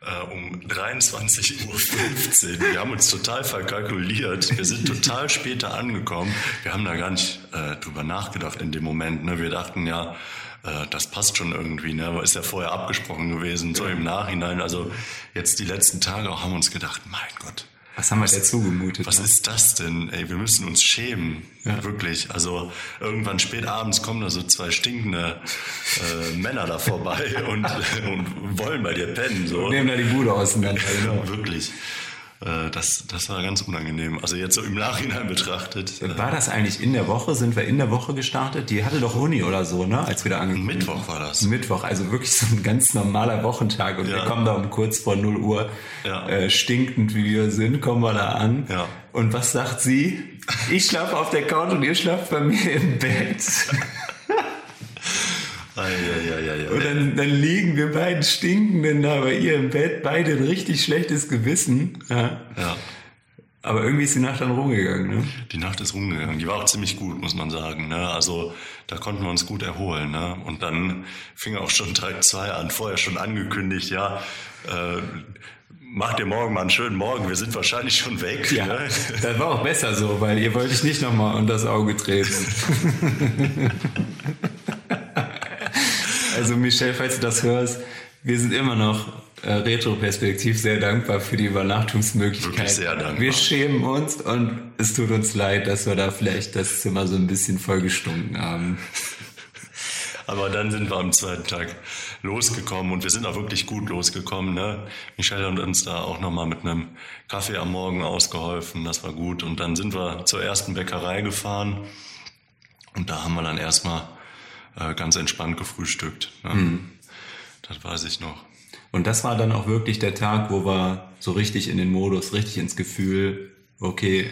äh, um 23.15 Uhr. Wir haben uns total verkalkuliert. Wir sind total später angekommen. Wir haben da gar nicht äh, drüber nachgedacht in dem Moment. Ne? Wir dachten ja, äh, das passt schon irgendwie, ne? Ist ja vorher abgesprochen gewesen, so im Nachhinein. Also jetzt die letzten Tage auch haben wir uns gedacht, mein Gott. Was haben wir dir zugemutet? Was ne? ist das denn? Ey, wir müssen uns schämen. Ja. Wirklich. Also irgendwann spät abends kommen da so zwei stinkende äh, Männer da vorbei und, und wollen bei dir pennen. So. Und nehmen da die Bude auseinander. Genau. Wirklich. Äh, das, das war ganz unangenehm. Also jetzt so im Nachhinein betrachtet. Äh, war das eigentlich in der Woche? Sind wir in der Woche gestartet? Die hatte doch Uni oder so, ne? Als wir da angekommen sind. Mittwoch war das. Mittwoch, also wirklich so ein ganz normaler Wochentag. Und Ja. wir kommen da um kurz vor 0 Uhr, Ja. äh, stinkend wie wir sind, kommen wir da an. Ja. Und was sagt sie? Ich schlafe auf der Couch und ihr schlaft bei mir im Bett. Ah, ja, ja, ja, ja. Und dann, dann liegen wir beiden Stinkenden da bei ihr im Bett, beide ein richtig schlechtes Gewissen. Ja. ja. Aber irgendwie ist die Nacht dann rumgegangen. Ne? Die Nacht ist rumgegangen. Die war auch ziemlich gut, muss man sagen. Ne? Also da konnten wir uns gut erholen. Ne? Und dann fing auch schon Tag zwei an, vorher schon angekündigt, ja, äh, mach dir morgen mal einen schönen Morgen, wir sind wahrscheinlich schon weg. Ja, ne? das war auch besser so, weil ihr wollt ich nicht nochmal unter das Auge treten. also Michelle, falls du das hörst, wir sind immer noch äh, retroperspektiv sehr dankbar für die Übernachtungsmöglichkeit. Wirklich sehr dankbar. Wir schämen uns und es tut uns leid, dass wir da vielleicht das Zimmer so ein bisschen vollgestunken haben. Aber dann sind wir am zweiten Tag losgekommen und wir sind auch wirklich gut losgekommen. Ne? Michelle hat uns da auch nochmal mit einem Kaffee am Morgen ausgeholfen, das war gut. Und dann sind wir zur ersten Bäckerei gefahren und da haben wir dann erstmal äh, ganz entspannt gefrühstückt. Ne? Mhm. Das weiß ich noch. Und das war dann auch wirklich der Tag, wo wir so richtig in den Modus, richtig ins Gefühl, okay,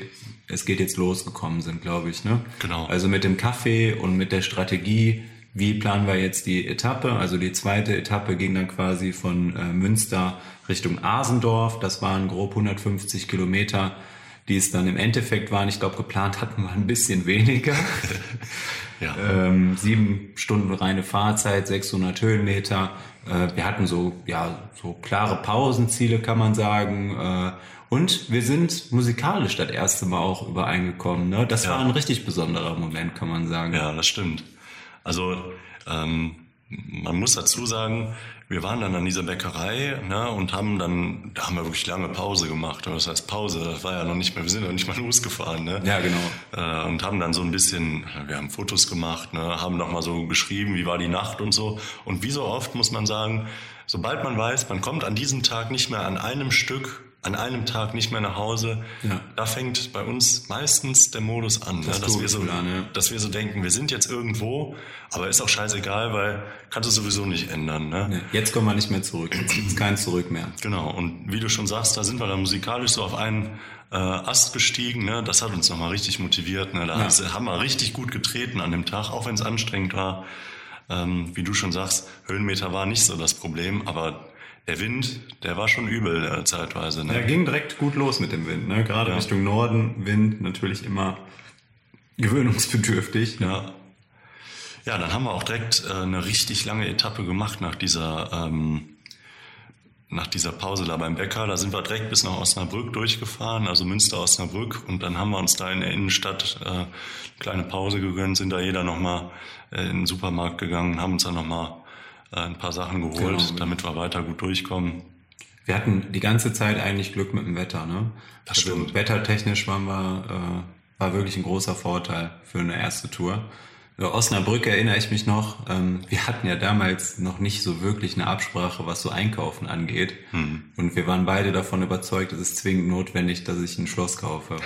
es geht jetzt losgekommen sind, glaube ich. Ne? Genau. Also mit dem Kaffee und mit der Strategie, wie planen wir jetzt die Etappe? Also die zweite Etappe ging dann quasi von äh, Münster Richtung Asendorf. Das waren grob 150 Kilometer, die es dann im Endeffekt waren. Ich glaube, geplant hatten wir ein bisschen weniger. ja. ähm, sieben Stunden reine Fahrzeit, 600 Höhenmeter. Äh, wir hatten so, ja, so klare Pausenziele, kann man sagen. Äh, und wir sind musikalisch das erste Mal auch übereingekommen. Ne? Das ja. war ein richtig besonderer Moment, kann man sagen. Ja, das stimmt. Also ähm, man muss dazu sagen, wir waren dann an dieser Bäckerei ne, und haben dann, da haben wir wirklich lange Pause gemacht. Das heißt Pause, das war ja noch nicht mehr, wir sind noch nicht mal losgefahren. Ne? Ja, genau. Äh, und haben dann so ein bisschen, wir haben Fotos gemacht, ne, haben nochmal so geschrieben, wie war die Nacht und so. Und wie so oft muss man sagen, sobald man weiß, man kommt an diesem Tag nicht mehr an einem Stück an einem Tag nicht mehr nach Hause, ja. da fängt bei uns meistens der Modus an, das ne? dass, wir so, an, ja. dass wir so denken, wir sind jetzt irgendwo, aber ist auch scheißegal, weil kannst du sowieso nicht ändern. Ne? Jetzt kommen wir nicht mehr zurück, jetzt gibt es kein Zurück mehr. Genau, und wie du schon sagst, da sind wir dann musikalisch so auf einen äh, Ast gestiegen, ne? das hat uns nochmal richtig motiviert. Ne? Da ja. haben wir richtig gut getreten an dem Tag, auch wenn es anstrengend war. Ähm, wie du schon sagst, Höhenmeter war nicht so das Problem, aber der Wind, der war schon übel äh, zeitweise. Ne? Der ging direkt gut los mit dem Wind. Ne? Gerade ja. Richtung Norden, Wind natürlich immer gewöhnungsbedürftig. Ne? Ja. Ja, dann haben wir auch direkt äh, eine richtig lange Etappe gemacht nach dieser, ähm, nach dieser Pause da beim Bäcker. Da sind wir direkt bis nach Osnabrück durchgefahren, also Münster-Osnabrück. Und dann haben wir uns da in der Innenstadt äh, eine kleine Pause gegönnt, sind da jeder nochmal äh, in den Supermarkt gegangen, haben uns dann nochmal ein paar Sachen geholt, genau. damit wir weiter gut durchkommen. Wir hatten die ganze Zeit eigentlich Glück mit dem Wetter, ne? Das also stimmt. Wettertechnisch waren wir, äh, war wirklich ein großer Vorteil für eine erste Tour. Über Osnabrück erinnere ich mich noch, ähm, wir hatten ja damals noch nicht so wirklich eine Absprache, was so Einkaufen angeht. Hm. Und wir waren beide davon überzeugt, es ist zwingend notwendig, dass ich ein Schloss kaufe.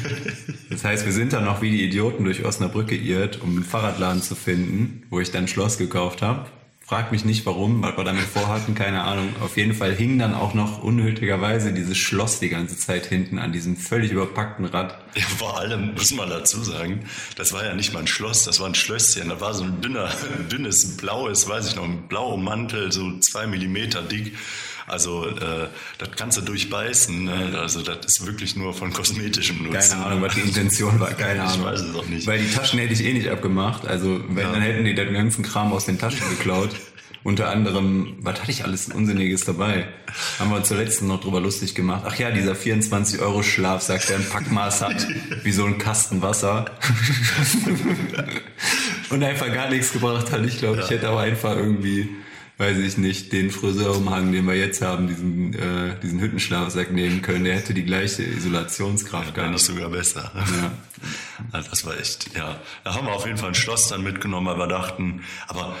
das heißt, wir sind dann noch wie die Idioten durch Osnabrück geirrt, um einen Fahrradladen zu finden, wo ich dann ein Schloss gekauft habe. Frag mich nicht warum, was wir damit vorhatten, keine Ahnung. Auf jeden Fall hing dann auch noch unnötigerweise dieses Schloss die ganze Zeit hinten an diesem völlig überpackten Rad. Ja, vor allem muss man dazu sagen, das war ja nicht mal ein Schloss, das war ein Schlösschen. Da war so ein dünner, dünnes blaues, weiß ich noch, ein blauer Mantel, so zwei Millimeter dick. Also äh, das kannst du durchbeißen. Ne? Also das ist wirklich nur von kosmetischem Nutzen. Keine Ahnung, was die Intention war. Keine Ahnung. Ich weiß es auch nicht. Weil die Taschen hätte ich eh nicht abgemacht. Also wenn, ja. dann hätten die den ganzen Kram aus den Taschen geklaut. Unter anderem, was hatte ich alles Unsinniges dabei? Haben wir zuletzt noch drüber lustig gemacht. Ach ja, dieser 24 Euro Schlafsack, der ein Packmaß hat, wie so ein Kasten Wasser. Und einfach gar nichts gebracht hat. Ich glaube, ja. ich hätte aber einfach irgendwie weiß ich nicht, den Friseurumhang, den wir jetzt haben, diesen, äh, diesen Hüttenschlafsack nehmen können. Der hätte die gleiche Isolationskraft ja, gehabt. nicht sogar besser. Ja. Also das war echt, ja. Da haben wir auf jeden Fall ein Schloss dann mitgenommen, weil wir dachten, aber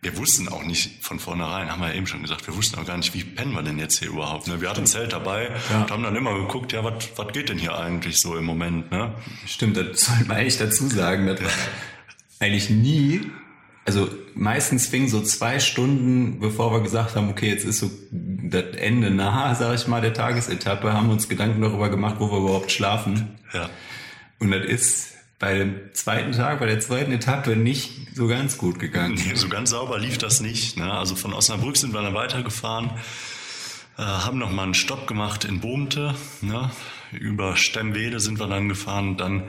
wir wussten auch nicht von vornherein, haben wir ja eben schon gesagt, wir wussten auch gar nicht, wie pennen wir denn jetzt hier überhaupt. Ne? Wir hatten ein Zelt dabei ja. und haben dann immer geguckt, ja, was geht denn hier eigentlich so im Moment? Ne? Stimmt, das soll man eigentlich dazu sagen, dass wir eigentlich nie also meistens fing so zwei Stunden, bevor wir gesagt haben, okay, jetzt ist so das Ende nahe, sag ich mal, der Tagesetappe, haben wir uns Gedanken darüber gemacht, wo wir überhaupt schlafen. Ja. Und das ist bei dem zweiten Tag, bei der zweiten Etappe nicht so ganz gut gegangen. Nee, so ganz sauber lief das nicht. Ne? Also von Osnabrück sind wir dann weitergefahren, äh, haben nochmal einen Stopp gemacht in Bohmte. Ne? Über Stemmwede sind wir dann gefahren, dann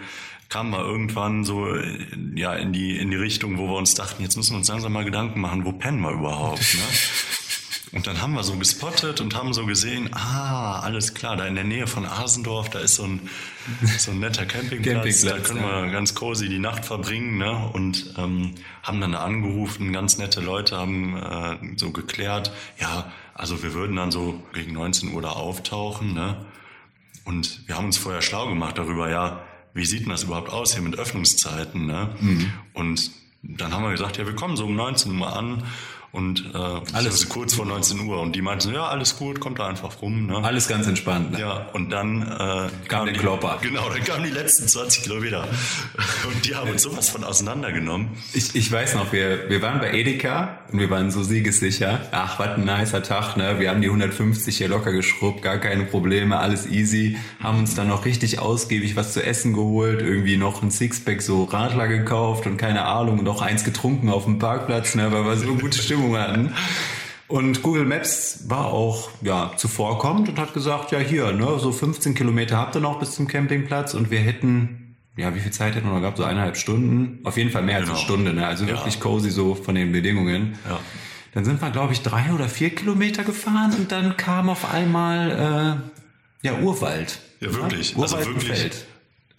kamen wir irgendwann so ja in die in die Richtung, wo wir uns dachten, jetzt müssen wir uns langsam mal Gedanken machen, wo pennen wir überhaupt. Ne? Und dann haben wir so gespottet und haben so gesehen, ah, alles klar, da in der Nähe von Asendorf, da ist so ein, so ein netter Campingplatz, da können wir ganz cozy die Nacht verbringen. Ne? Und ähm, haben dann angerufen, ganz nette Leute haben äh, so geklärt, ja, also wir würden dann so gegen 19 Uhr da auftauchen. Ne? Und wir haben uns vorher schlau gemacht darüber, ja, wie sieht denn das überhaupt aus hier mit Öffnungszeiten? Ne? Mhm. Und dann haben wir gesagt, ja, wir kommen so um 19 Uhr an und äh, alles kurz vor 19 Uhr und die meinten, ja, alles gut, kommt da einfach rum. Ne? Alles ganz entspannt. Ne? Ja, und dann äh, kam der Klopper. Genau, dann kamen die letzten 20 Kilometer und die haben uns sowas von auseinandergenommen. Ich, ich weiß noch, wir, wir waren bei Edeka und wir waren so siegessicher. Ach, was ein nicer Tag, ne? Wir haben die 150 hier locker geschrubbt, gar keine Probleme, alles easy. Haben uns dann noch richtig ausgiebig was zu essen geholt, irgendwie noch ein Sixpack so Radler gekauft und keine Ahnung, und auch eins getrunken auf dem Parkplatz, ne? Weil wir so gute Stimmung Stimmung hatten. Und Google Maps war auch ja, zuvorkommend und hat gesagt, ja hier, ne, so 15 Kilometer habt ihr noch bis zum Campingplatz und wir hätten, ja, wie viel Zeit hätten wir noch gehabt? So eineinhalb Stunden. Auf jeden Fall mehr genau. als eine genau. Stunde, ne? Also ja. wirklich cozy so von den Bedingungen. Ja. Dann sind wir, glaube ich, drei oder vier Kilometer gefahren und dann kam auf einmal äh, ja Urwald. Ja, wirklich. Urwald also wirklich. Feld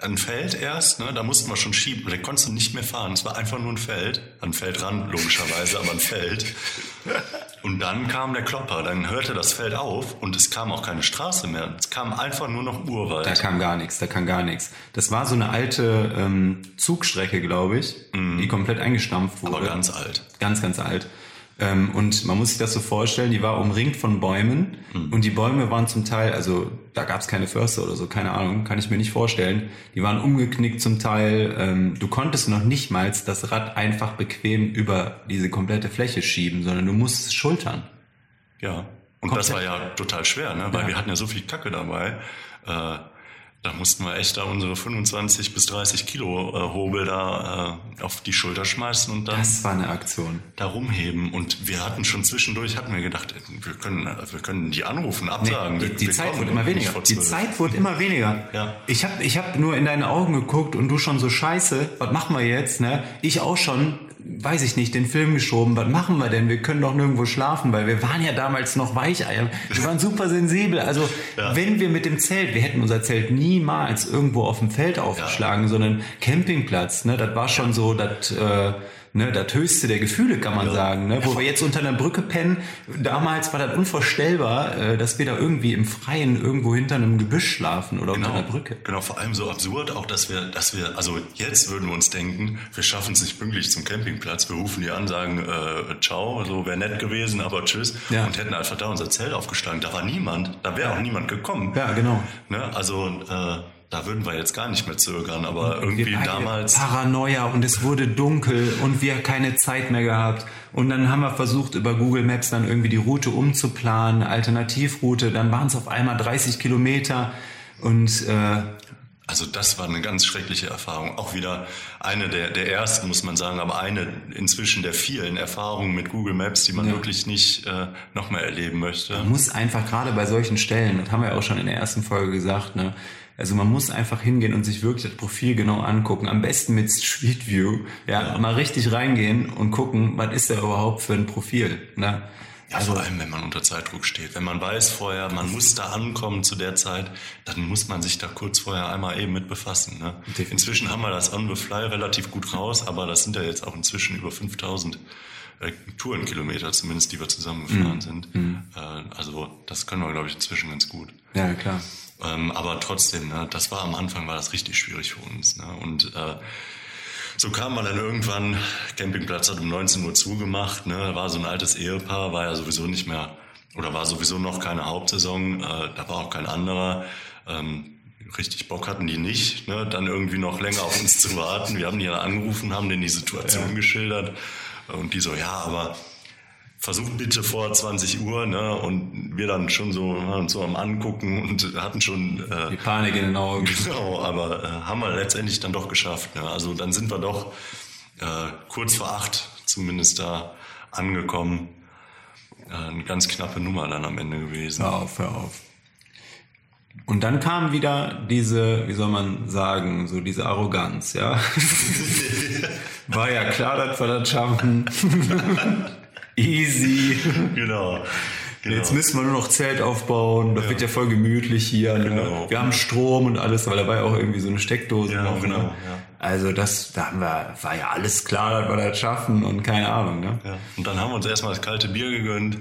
ein Feld erst, ne, da mussten wir schon schieben, da konntest du nicht mehr fahren. Es war einfach nur ein Feld, ein Feldrand logischerweise, aber ein Feld. Und dann kam der Klopper, dann hörte das Feld auf und es kam auch keine Straße mehr. Es kam einfach nur noch Urwald. Da kam gar nichts, da kam gar nichts. Das war so eine alte ähm, Zugstrecke, glaube ich, mm. die komplett eingestampft wurde. Aber ganz alt. Ganz, ganz alt. Ähm, und man muss sich das so vorstellen, die war umringt von Bäumen mhm. und die Bäume waren zum Teil, also da gab es keine Förster oder so, keine Ahnung, kann ich mir nicht vorstellen. Die waren umgeknickt zum Teil. Ähm, du konntest noch nicht mal das Rad einfach bequem über diese komplette Fläche schieben, sondern du musst schultern. Ja, und Komplett. das war ja total schwer, ne? weil ja. wir hatten ja so viel Kacke dabei. Äh, da mussten wir echt da unsere 25 bis 30 Kilo äh, Hobel da äh, auf die Schulter schmeißen und dann. Das war eine Aktion. Da rumheben. Und wir hatten schon zwischendurch, hatten wir gedacht, wir können, wir können die anrufen, absagen. Nee, die, die Zeit wurde immer weniger. Die Zeit wurde immer weniger. Ja. Ich habe ich hab nur in deine Augen geguckt und du schon so scheiße, was machen wir jetzt? Ne? Ich auch schon weiß ich nicht, den Film geschoben. Was machen wir denn? Wir können doch nirgendwo schlafen, weil wir waren ja damals noch Weicheier. Wir waren super sensibel. Also ja. wenn wir mit dem Zelt, wir hätten unser Zelt niemals irgendwo auf dem Feld aufgeschlagen, ja. sondern Campingplatz. Ne, das war schon so, das äh, ne, das höchste der Gefühle, kann man ja. sagen. Ne? Wo wir jetzt unter einer Brücke pennen, damals war das unvorstellbar, äh, dass wir da irgendwie im Freien irgendwo hinter einem Gebüsch schlafen oder genau. unter einer Brücke. Genau, vor allem so absurd auch, dass wir, dass wir, also jetzt würden wir uns denken, wir schaffen es nicht pünktlich zum Campingplatz, wir rufen die an, sagen, äh, ciao, so wäre nett gewesen, aber tschüss ja. und hätten einfach da unser Zelt aufgeschlagen. Da war niemand, da wäre auch niemand gekommen. Ja, genau. Ne? Also äh, da würden wir jetzt gar nicht mehr zögern, aber irgendwie damals. Paranoia und es wurde dunkel und wir keine Zeit mehr gehabt. Und dann haben wir versucht, über Google Maps dann irgendwie die Route umzuplanen, Alternativroute. Dann waren es auf einmal 30 Kilometer und äh, also das war eine ganz schreckliche Erfahrung. Auch wieder eine der, der ersten, muss man sagen, aber eine inzwischen der vielen Erfahrungen mit Google Maps, die man ja. wirklich nicht äh, noch mehr erleben möchte. Man muss einfach gerade bei solchen Stellen, das haben wir auch schon in der ersten Folge gesagt, ne, also man muss einfach hingehen und sich wirklich das Profil genau angucken. Am besten mit Street View. Ja, ja. mal richtig reingehen und gucken, was ist da überhaupt für ein Profil. Ne? Ja, also, vor allem, wenn man unter Zeitdruck steht. Wenn man weiß vorher, man muss da ankommen zu der Zeit, dann muss man sich da kurz vorher einmal eben mit befassen. Ne? Inzwischen haben wir das On the Fly relativ gut raus, aber das sind ja jetzt auch inzwischen über 5000 äh, Tourenkilometer zumindest, die wir zusammengefahren mhm. sind. Mhm. Äh, also das können wir, glaube ich, inzwischen ganz gut. Ja, klar. Ähm, aber trotzdem, ne, das war am Anfang war das richtig schwierig für uns. Ne? Und äh, so kam man dann irgendwann, Campingplatz hat um 19 Uhr zugemacht, ne, war so ein altes Ehepaar, war ja sowieso nicht mehr, oder war sowieso noch keine Hauptsaison, äh, da war auch kein anderer. Ähm, richtig Bock hatten die nicht, ne, dann irgendwie noch länger auf uns zu warten. Wir haben die ja angerufen, haben denen die Situation ja. geschildert und die so, ja, aber versucht bitte vor 20 Uhr, ne? Und wir dann schon so, so am Angucken und hatten schon äh, die Panik in den Augen. Genau, aber äh, haben wir letztendlich dann doch geschafft. Ne? Also dann sind wir doch äh, kurz vor acht zumindest da angekommen. Äh, eine ganz knappe Nummer dann am Ende gewesen. Hör auf, hör auf. Und dann kam wieder diese, wie soll man sagen, so diese Arroganz, ja. War ja klar, dass wir das schaffen. Easy. genau. Genau. Jetzt müssen wir nur noch Zelt aufbauen, das ja. wird ja voll gemütlich hier. Ne? Genau. Wir haben Strom und alles, weil dabei auch irgendwie so eine Steckdose ja, noch. Genau, ne? ja. Also das, da haben wir, war ja alles klar, dass wir das schaffen und keine Ahnung. Ne? Ja. Und dann haben wir uns erstmal das kalte Bier gegönnt.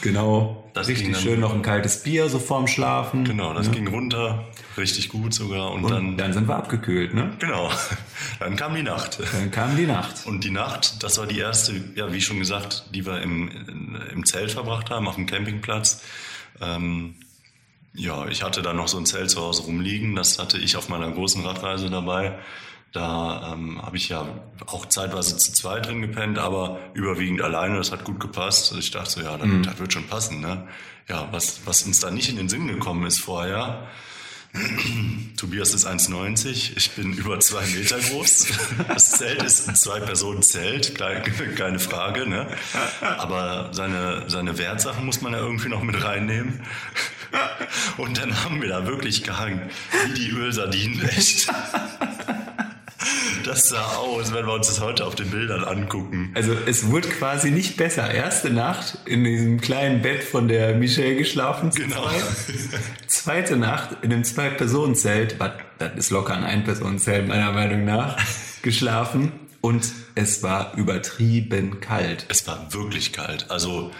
Genau. Das richtig schön noch ein kaltes Bier so vorm Schlafen. Genau, das ne? ging runter, richtig gut sogar. Und, und, dann, dann sind wir abgekühlt, ne? Genau. Dann kam die Nacht. Dann kam die Nacht. Und die Nacht, das war die erste, ja, wie schon gesagt, die wir im, im Zelt verbracht haben, auf dem Campingplatz. Ähm, ja, ich hatte da noch so ein Zelt zu Hause rumliegen. Das hatte ich auf meiner großen Radreise dabei. Da ähm, habe ich ja auch zeitweise zu zweit drin gepennt, aber überwiegend alleine. Das hat gut gepasst. Ich dachte so, ja, das, mhm. das wird schon passen. Ne? Ja, was, was uns da nicht in den Sinn gekommen ist vorher, Tobias ist 1,90, ich bin über zwei Meter groß. Das Zelt ist ein Zwei-Personen-Zelt, keine Frage. Ne? Aber seine, seine Wertsachen muss man ja irgendwie noch mit reinnehmen. Und dann haben wir da wirklich gehangen, wie die Ölsardinen, echt. Das sah aus, wenn wir uns das heute auf den Bildern angucken. Also es wurde quasi nicht besser. Erste Nacht in diesem kleinen Bett von der Michelle geschlafen. Genau. Zweite Nacht in einem Zwei-Personen-Zelt, das ist locker ein Ein-Personen-Zelt meiner Meinung nach, geschlafen. Und es war übertrieben kalt. Es war wirklich kalt. Also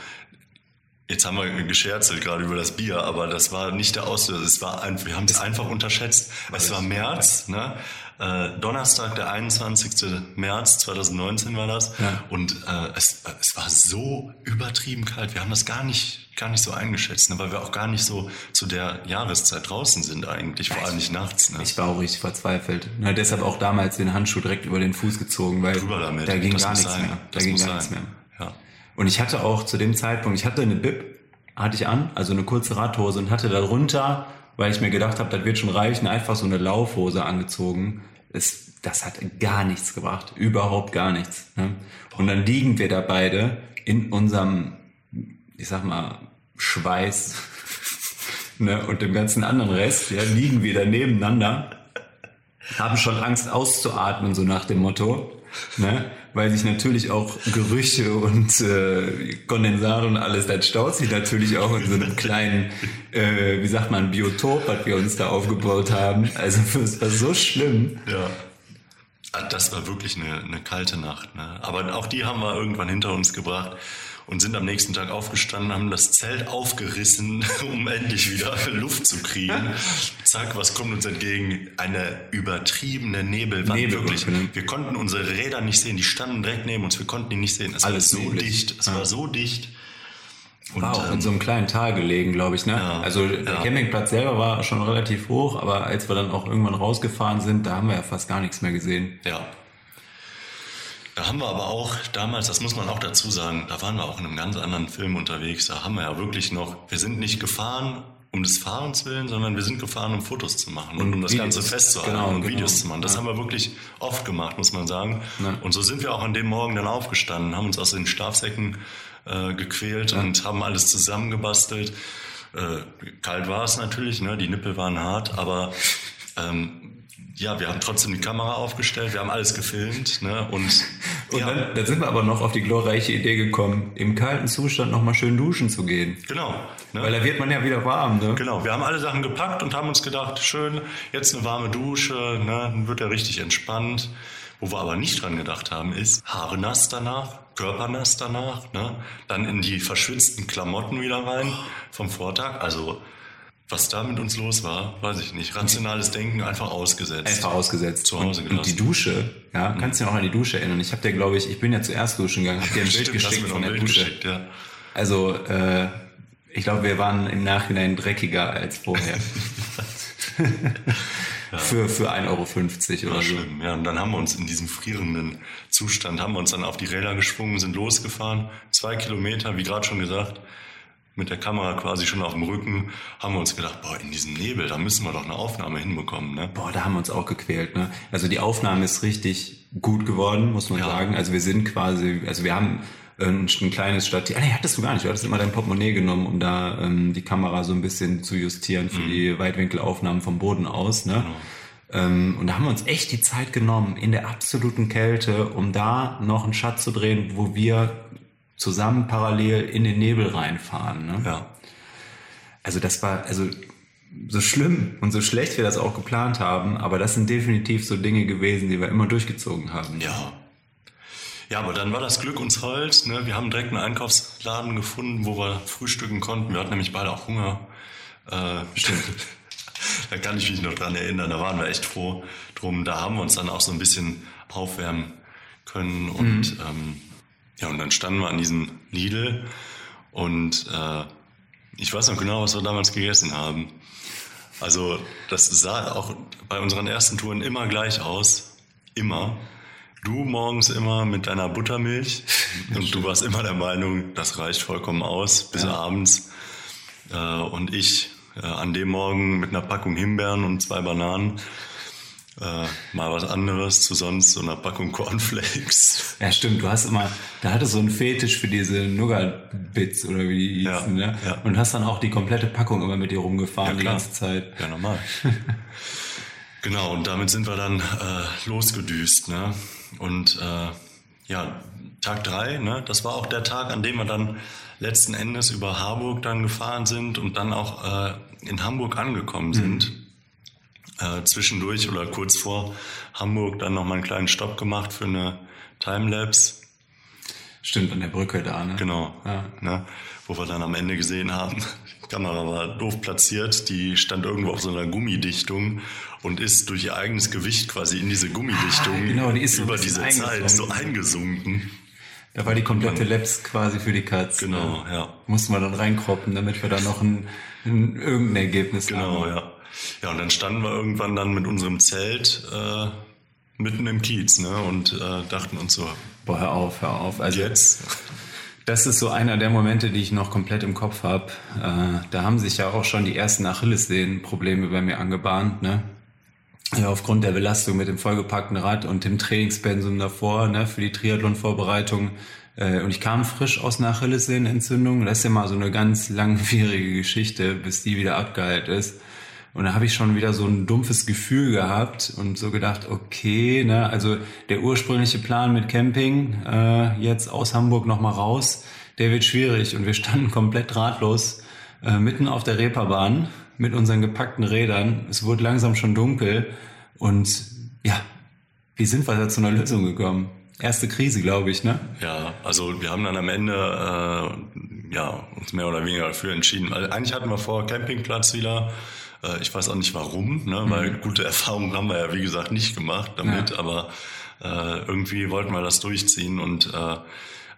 Jetzt haben wir gescherzelt gerade über das Bier, aber das war nicht der Auslöser. Es war ein, wir haben es einfach unterschätzt. Es war März, ne? Äh, Donnerstag, der 21. März 2019 war das. Ja. Und äh, es, es war so übertrieben kalt. Wir haben das gar nicht, gar nicht so eingeschätzt, ne? weil wir auch gar nicht so zu der Jahreszeit draußen sind eigentlich, vor allem nicht nachts. Ne? Ich war auch richtig verzweifelt. Na, deshalb auch damals den Handschuh direkt über den Fuß gezogen, weil da ging das gar nichts sein. mehr. Da das ging gar sein. nichts mehr. Ja. Und ich hatte auch zu dem Zeitpunkt, ich hatte eine Bib, hatte ich an, also eine kurze Radhose und hatte darunter, weil ich mir gedacht habe, das wird schon reichen, einfach so eine Laufhose angezogen es, das hat gar nichts gebracht, überhaupt gar nichts. Ne? Und dann liegen wir da beide in unserem, ich sag mal, Schweiß ne? und dem ganzen anderen Rest, ja, liegen wir da nebeneinander, haben schon Angst auszuatmen, so nach dem Motto. Ne? Weil sich natürlich auch Gerüche und äh, Kondensate und alles, das staut sich natürlich auch in so einem kleinen, äh, wie sagt man, Biotop, was wir uns da aufgebaut haben. Also es war so schlimm. Ja. Ah, das war wirklich eine, eine kalte Nacht. Ne? Aber auch die haben wir irgendwann hinter uns gebracht und sind am nächsten Tag aufgestanden, haben das Zelt aufgerissen, um endlich wieder Luft zu kriegen. Zack, was kommt uns entgegen? Eine übertriebene Nebelwand. Nebel, wirklich. Wir konnten unsere Räder nicht sehen, die standen direkt neben uns, wir konnten die nicht sehen. Es Alles war so neblig. dicht, es ja. war so dicht. Und, war auch ähm, in so einem kleinen Tal gelegen, glaube ich. Ne? Ja, also der ja. Campingplatz selber war schon relativ hoch, aber als wir dann auch irgendwann rausgefahren sind, da haben wir ja fast gar nichts mehr gesehen. Ja, da haben wir aber auch damals, das muss man auch dazu sagen, da waren wir auch in einem ganz anderen Film unterwegs. Da haben wir ja wirklich noch, wir sind nicht gefahren um des Fahrens willen, sondern wir sind gefahren, um Fotos zu machen und, und um das Videos, Ganze festzuhalten genau, und genau. Videos zu machen. Das ja. haben wir wirklich oft gemacht, muss man sagen. Ja. Und so sind wir auch an dem Morgen dann aufgestanden, haben uns aus den Schlafsäcken äh, gequält ja. und haben alles zusammengebastelt. Äh, kalt war es natürlich, ne? die Nippel waren hart, aber ähm, ja, wir haben trotzdem die Kamera aufgestellt, wir haben alles gefilmt. Ne? Und, und ja. dann, dann, sind wir aber noch auf die glorreiche Idee gekommen, im kalten Zustand nochmal schön duschen zu gehen. Genau. Ne? Weil da wird man ja wieder warm. Ne? Genau, wir haben alle Sachen gepackt und haben uns gedacht, schön, jetzt eine warme Dusche, ne? dann wird er richtig entspannt. Wo wir aber nicht dran gedacht haben, ist Haare nass danach, Körper nass danach, ne? dann in die verschwitzten Klamotten wieder rein vom Vortag. Also was da mit uns los war, weiß ich nicht. Rationales Denken einfach ausgesetzt. Einfach ausgesetzt. Zu Hause gelassen. Und die Dusche, ja, mhm. kannst du dich noch an die Dusche erinnern? Ich habe dir, glaube ich, ich bin ja zuerst duschen gegangen, habe dir ein Bild Stimmt, geschickt von der Bild Dusche. Geschickt, ja. Also, äh, ich glaube, wir waren im Nachhinein dreckiger als vorher. ja. für, für 1,50 Euro oder so. Schlimm, ja. Und dann haben wir uns in diesem frierenden Zustand, haben wir uns dann auf die Räder geschwungen, sind losgefahren. Zwei Kilometer, wie gerade schon gesagt mit der Kamera quasi schon auf dem Rücken, haben wir uns gedacht, boah, in diesem Nebel, da müssen wir doch eine Aufnahme hinbekommen. Ne? Boah, da haben wir uns auch gequält. Ne? Also die Aufnahme ist richtig gut geworden, muss man ja. sagen. Also wir sind quasi, also wir haben ein, ein kleines Stativ. Ah, nee, hattest du gar nicht. Du hattest immer dein Portemonnaie genommen, um da ähm, die Kamera so ein bisschen zu justieren für mhm. die Weitwinkelaufnahmen vom Boden aus. Ne? Genau. Ähm, und da haben wir uns echt die Zeit genommen, in der absoluten Kälte, um da noch einen Shot zu drehen, wo wir zusammen parallel in den Nebel reinfahren. Ne? Ja. Also das war, also so schlimm und so schlecht wir das auch geplant haben, aber das sind definitiv so Dinge gewesen, die wir immer durchgezogen haben. Ja. Ja, aber dann war das Glück uns hold. Ne? Wir haben direkt einen Einkaufsladen gefunden, wo wir frühstücken konnten. Wir hatten nämlich beide auch Hunger. Äh, stimmt. da kann ich mich noch dran erinnern. Da waren wir echt froh drum. Da haben wir uns dann auch so ein bisschen aufwärmen können. Und mhm. ähm, ja, und dann standen wir an diesem Lidl und äh, ich weiß noch genau, was wir damals gegessen haben. Also das sah auch bei unseren ersten Touren immer gleich aus. Immer. Du morgens immer mit deiner Buttermilch und du warst immer der Meinung, das reicht vollkommen aus bis ja. abends. Äh, und ich äh, an dem Morgen mit einer Packung Himbeeren und zwei Bananen äh, mal was anderes zu sonst so einer Packung Cornflakes. Ja, stimmt. Du hast immer, da hattest du so einen Fetisch für diese Nougat-Bits oder wie die hießen, ja, ne? Ja. Und hast dann auch die komplette Packung immer mit dir rumgefahren ja, die ganze Zeit. Ja, normal. genau, und damit sind wir dann äh, losgedüst, ne? Und äh, ja, Tag drei, ne? Das war auch der Tag, an dem wir dann letzten Endes über Harburg dann gefahren sind und dann auch äh, in Hamburg angekommen sind. Mhm äh, zwischendurch oder kurz vor Hamburg dann noch mal einen kleinen Stopp gemacht für eine Timelapse. Stimmt, an der Brücke da, ne? Genau. Ja. Ne? Wo wir dann am Ende gesehen haben, die Kamera war doof platziert, die stand irgendwo auf so einer Gummidichtung und ist durch ihr eigenes Gewicht quasi in diese Gummidichtung ah, genau, die über diese Zeit so eingesunken. Da war die komplette Labs quasi für die Cuts. Genau, ne? ja. Mussten wir dann reinkroppen, damit wir da noch ein, ein irgendein Ergebnis genau, haben. Genau, ja. Ja, und dann standen wir irgendwann dann mit unserem Zelt äh, mitten im Kiez ne, und äh, dachten uns so, boah, hör auf, hör auf. Also jetzt. Das ist so einer der Momente, die ich noch komplett im Kopf habe. Äh, da haben sich ja auch schon die ersten Achillessehnenprobleme bei mir angebahnt. Ne? Ja, aufgrund der Belastung mit dem vollgepackten Rad und dem Trainingspensum davor ne, für die Triathlon-Vorbereitung. Äh, und ich kam frisch aus einer Achillessehnenentzündung. Das ist ja mal so eine ganz langwierige Geschichte, bis die wieder abgeheilt ist. Und da habe ich schon wieder so ein dumpfes Gefühl gehabt und so gedacht, okay, ne, also der ursprüngliche Plan mit Camping, äh, jetzt aus Hamburg nochmal raus, der wird schwierig. Und wir standen komplett ratlos äh, mitten auf der Reeperbahn mit unseren gepackten Rädern. Es wurde langsam schon dunkel. Und ja, wie sind wir da zu einer Lösung gekommen? Erste Krise, glaube ich, ne? Ja, also wir haben dann am Ende äh, ja, uns mehr oder weniger dafür entschieden. Also eigentlich hatten wir vor, Campingplatz wieder äh, ich weiß auch nicht warum, ne? weil mhm. gute Erfahrungen haben wir ja, wie gesagt, nicht gemacht damit, ja. aber äh, irgendwie wollten wir das durchziehen und äh,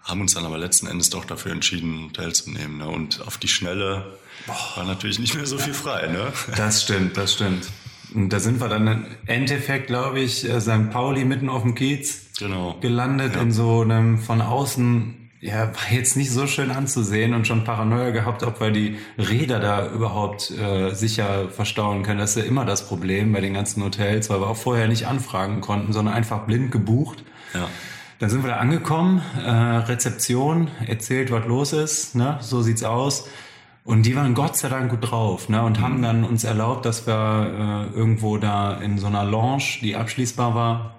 haben uns dann aber letzten Endes doch dafür entschieden, ein Hotel zu nehmen. Ne? Und auf die Schnelle Boah. war natürlich nicht mehr so viel frei. Ne? Das stimmt, das stimmt. Und da sind wir dann im Endeffekt, glaube ich, äh, St. Pauli mitten auf dem Kiez genau. gelandet ja. in so einem von außen ja, war jetzt nicht so schön anzusehen und schon Paranoia gehabt, ob wir die Räder da überhaupt äh, sicher verstauen können. Das ist ja immer das Problem bei den ganzen Hotels, weil wir auch vorher nicht anfragen konnten, sondern einfach blind gebucht. Ja. Dann sind wir da angekommen, äh, Rezeption, erzählt, was los ist, ne? so sieht's aus. Und die waren Gott sei Dank gut drauf ne? und mhm. haben dann uns erlaubt, dass wir äh, irgendwo da in so einer Lounge, die abschließbar war,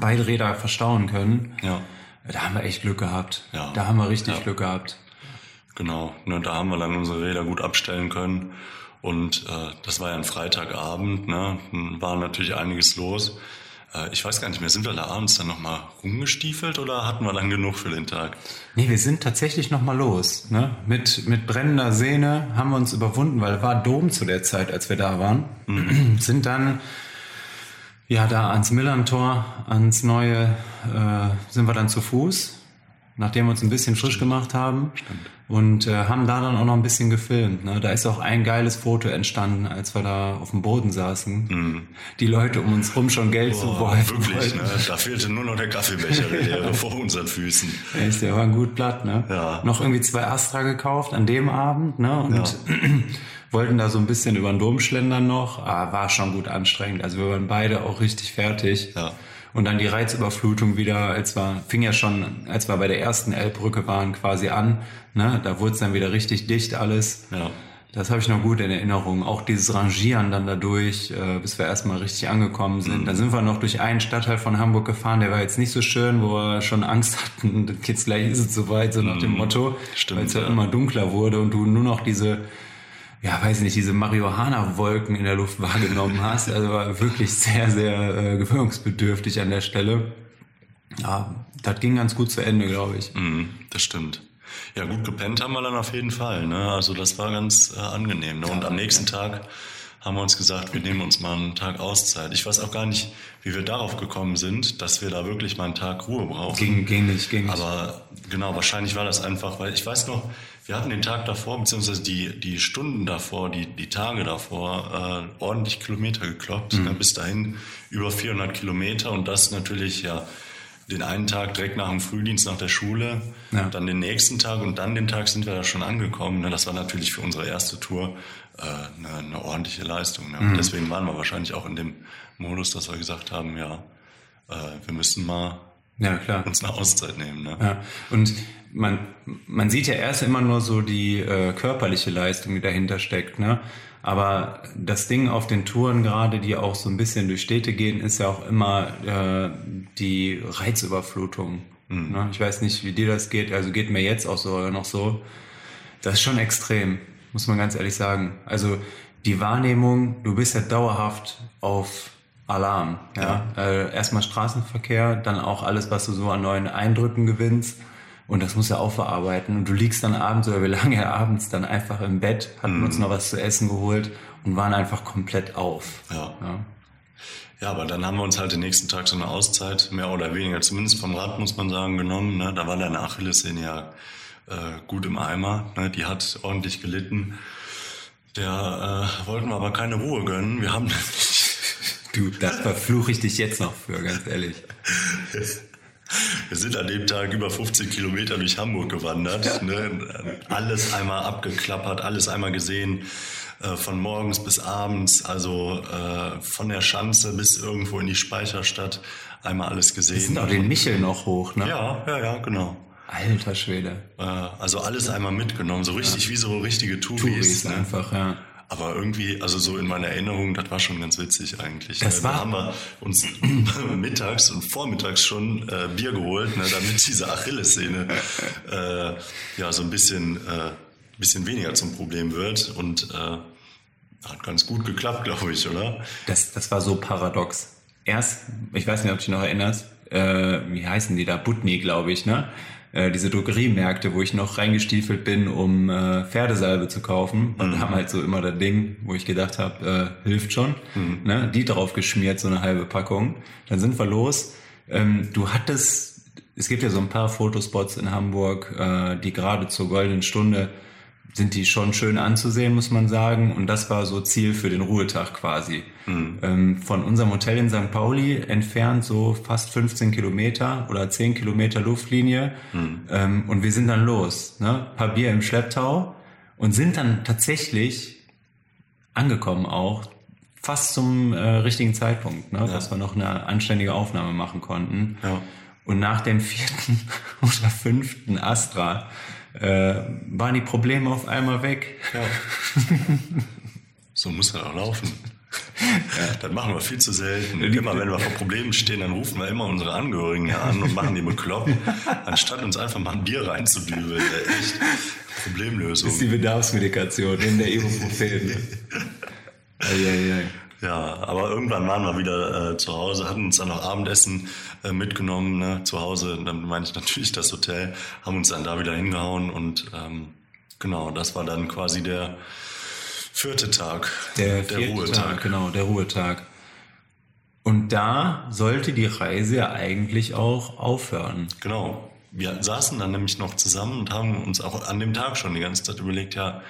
beide Räder verstauen können. Ja. Da haben wir echt Glück gehabt. Ja. Da haben wir richtig ja. Glück gehabt. Genau, ne, da haben wir dann unsere Räder gut abstellen können. Und äh, das war ja ein Freitagabend, ne? Dann war natürlich einiges los. Äh, ich weiß gar nicht mehr, sind wir da abends dann nochmal rumgestiefelt oder hatten wir dann genug für den Tag? Nee, wir sind tatsächlich nochmal los. Ne? Mit, mit brennender Sehne haben wir uns überwunden, weil war Dom zu der Zeit, als wir da waren. Mhm. sind dann ja, da ans Millantor, ans Neue, äh, sind wir dann zu Fuß, nachdem wir uns ein bisschen frisch gemacht haben. Stimmt. Und äh, haben da dann auch noch ein bisschen gefilmt. Ne? Da ist auch ein geiles Foto entstanden, als wir da auf dem Boden saßen. Mhm. Die Leute um uns rum schon Geld zu wollen. Wirklich, ne? da fehlte nur noch der Kaffeebecher der vor unseren Füßen. Echt, der war ein gut platt. Ne? Ja. Noch irgendwie zwei Astra gekauft an dem Abend. Ne? Und ja. wollten da so ein bisschen über den Dom schlendern noch. Ah, war schon gut anstrengend. Also wir waren beide auch richtig fertig. Ja. Und dann die Reizüberflutung wieder, als wir, fing ja schon, als wir bei der ersten Elbbrücke waren, quasi an. Ne? Da wurde es dann wieder richtig dicht alles. Ja. Das habe ich noch gut in Erinnerung. Auch dieses Rangieren dann dadurch, äh, bis wir erstmal richtig angekommen sind. Mhm. Da sind wir noch durch einen Stadtteil von Hamburg gefahren, der war jetzt nicht so schön, wo wir schon Angst hatten, jetzt gleich ist es soweit, so nach dem mhm. Motto, weil es ja, ja immer dunkler wurde und du nur noch diese ja, weiß nicht, diese Marihuana-Wolken in der Luft wahrgenommen hast. Also war wirklich sehr, sehr äh, gewöhnungsbedürftig an der Stelle. Ja, das ging ganz gut zu Ende, glaube ich. Mm, das stimmt. Ja, gut gepennt haben wir dann auf jeden Fall. Ne? Also das war ganz äh, angenehm. Ne? Und am nächsten Tag haben wir uns gesagt, wir nehmen uns mal einen Tag Auszeit. Ich weiß auch gar nicht, wie wir darauf gekommen sind, dass wir da wirklich mal einen Tag Ruhe brauchen. Ging, ging nicht, ging nicht. Aber genau, wahrscheinlich war das einfach, weil ich weiß noch, wir hatten den Tag davor, beziehungsweise die, die Stunden davor, die, die Tage davor, äh, ordentlich Kilometer gekloppt. Mhm. Ja, bis dahin über 400 Kilometer und das natürlich ja den einen Tag direkt nach dem Frühdienst nach der Schule, ja. dann den nächsten Tag und dann den Tag sind wir da schon angekommen. Ne? Das war natürlich für unsere erste Tour äh, eine, eine ordentliche Leistung. Ne? Mhm. Deswegen waren wir wahrscheinlich auch in dem Modus, dass wir gesagt haben, ja, äh, wir müssen mal ja, klar. uns eine Auszeit nehmen. Ne? Ja. Und man, man sieht ja erst immer nur so die äh, körperliche Leistung, die dahinter steckt. Ne? Aber das Ding auf den Touren gerade, die auch so ein bisschen durch Städte gehen, ist ja auch immer äh, die Reizüberflutung. Mhm. Ne? Ich weiß nicht, wie dir das geht. Also geht mir jetzt auch so oder noch so. Das ist schon extrem, muss man ganz ehrlich sagen. Also die Wahrnehmung, du bist ja dauerhaft auf Alarm. Ja? ja. Äh, erstmal Straßenverkehr, dann auch alles, was du so an neuen Eindrücken gewinnst. Und das muss er auch verarbeiten. Und du liegst dann abends oder wir lagen ja abends dann einfach im Bett, hatten mhm. uns noch was zu essen geholt und waren einfach komplett auf. Ja. ja. Ja, aber dann haben wir uns halt den nächsten Tag so eine Auszeit, mehr oder weniger, zumindest vom Rad muss man sagen, genommen. Ne? Da war deine Achillessehne ja äh, gut im Eimer. Ne? Die hat ordentlich gelitten. Der äh, wollten wir aber keine Ruhe gönnen. Wir haben Du, das verfluche ich dich jetzt noch für, ganz ehrlich. Wir sind an dem Tag über 15 Kilometer durch Hamburg gewandert, ne? alles einmal abgeklappert, alles einmal gesehen, äh, von morgens bis abends, also äh, von der Schanze bis irgendwo in die Speicherstadt, einmal alles gesehen. Wir sind auch den Michel noch hoch, ne? Ja, ja, ja, genau. Alter Schwede. Äh, also alles einmal mitgenommen, so richtig ja. wie so richtige Touris. Touris ne? einfach, ja. Aber irgendwie, also so in meiner Erinnerung, das war schon ganz witzig eigentlich. Das ne? war da haben wir uns mittags und vormittags schon äh, Bier geholt, ne, damit diese Achillessehne äh, ja so ein bisschen, äh, bisschen weniger zum Problem wird. Und äh, hat ganz gut geklappt, glaube ich, oder? Das, das war so paradox. Erst, ich weiß nicht, ob du dich noch erinnerst, äh, wie heißen die da? Butni, glaube ich, ne? Äh, diese Drogeriemärkte, wo ich noch reingestiefelt bin, um äh, Pferdesalbe zu kaufen. Und mhm. haben halt so immer das Ding, wo ich gedacht habe, äh, hilft schon. Mhm. Ne? Die drauf geschmiert, so eine halbe Packung. Dann sind wir los. Ähm, du hattest, es gibt ja so ein paar Fotospots in Hamburg, äh, die gerade zur goldenen Stunde sind die schon schön anzusehen, muss man sagen. Und das war so Ziel für den Ruhetag quasi. Mhm. Ähm, von unserem Hotel in St. Pauli entfernt so fast 15 Kilometer oder 10 Kilometer Luftlinie. Mhm. Ähm, und wir sind dann los. Ne? Paar Bier im Schlepptau und sind dann tatsächlich angekommen auch fast zum äh, richtigen Zeitpunkt, ne? Ja. dass wir noch eine anständige Aufnahme machen konnten. Ja. Und nach dem vierten oder fünften Astra äh, waren die Probleme auf einmal weg. Ja. so muss das auch laufen. Ja. Das machen wir viel zu selten. Immer wenn wir vor Problemen stehen, dann rufen wir immer unsere Angehörigen an und machen die bekloppt, anstatt uns einfach mal ein Bier reinzudübeln. Echt Problemlösung. Das ist die Bedarfsmedikation in der Ibuprofen. Eieiei. Ja, aber irgendwann waren wir wieder äh, zu Hause, hatten uns dann noch Abendessen äh, mitgenommen ne, zu Hause. Dann meine ich natürlich das Hotel, haben uns dann da wieder hingehauen und ähm, genau, das war dann quasi der vierte Tag, der, der Ruhetag. Tag, genau, der Ruhetag. Und da sollte die Reise ja eigentlich auch aufhören. Genau. Wir saßen dann nämlich noch zusammen und haben uns auch an dem Tag schon die ganze Zeit überlegt, ja,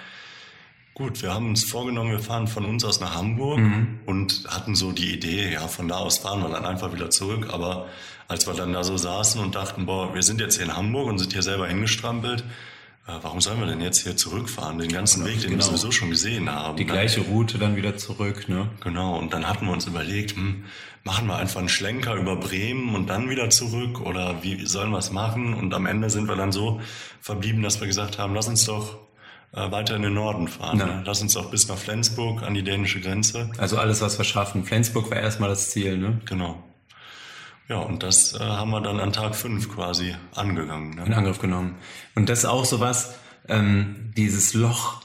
Gut, wir haben uns vorgenommen, wir fahren von uns aus nach Hamburg mhm. und hatten so die Idee, ja, von da aus fahren wir dann einfach wieder zurück. Aber als wir dann da so saßen und dachten, boah, wir sind jetzt hier in Hamburg und sind hier selber hingestrampelt, äh, warum sollen wir denn jetzt hier zurückfahren? Den ganzen Weg, den genau. wir sowieso schon gesehen haben. Die ne? gleiche Route dann wieder zurück, ne? Genau, und dann hatten wir uns überlegt, hm, machen wir einfach einen Schlenker über Bremen und dann wieder zurück oder wie sollen wir es machen? Und am Ende sind wir dann so verblieben, dass wir gesagt haben, lass uns doch äh, weiter in den Norden fahren. Ne? Lass uns auch bis nach Flensburg an die dänische Grenze. Also alles, was wir schaffen. Flensburg war erstmal das Ziel, ne? Genau. Ja, und das äh, haben wir dann an Tag fünf quasi angegangen. Ne? In Angriff genommen. Und das ist auch so was, ähm, dieses Loch,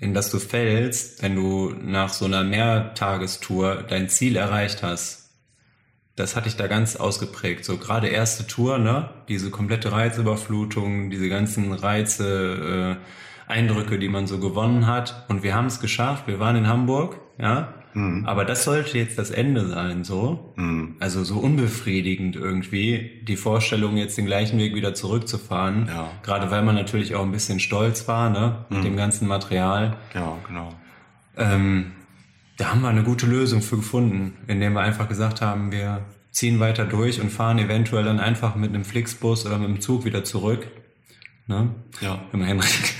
in das du fällst, wenn du nach so einer Mehrtagestour dein Ziel erreicht hast. Das hatte ich da ganz ausgeprägt. So gerade erste Tour, ne? Diese komplette Reizüberflutung, diese ganzen Reize, äh, Eindrücke, die man so gewonnen hat. Und wir haben es geschafft. Wir waren in Hamburg, ja. Mhm. Aber das sollte jetzt das Ende sein, so. Mhm. Also so unbefriedigend irgendwie, die Vorstellung, jetzt den gleichen Weg wieder zurückzufahren. Ja. Gerade weil man natürlich auch ein bisschen stolz war, ne, mit mhm. dem ganzen Material. Ja, genau. Ähm, da haben wir eine gute Lösung für gefunden, indem wir einfach gesagt haben, wir ziehen weiter durch und fahren eventuell dann einfach mit einem Flixbus oder mit dem Zug wieder zurück. Ne? Ja. Henrik,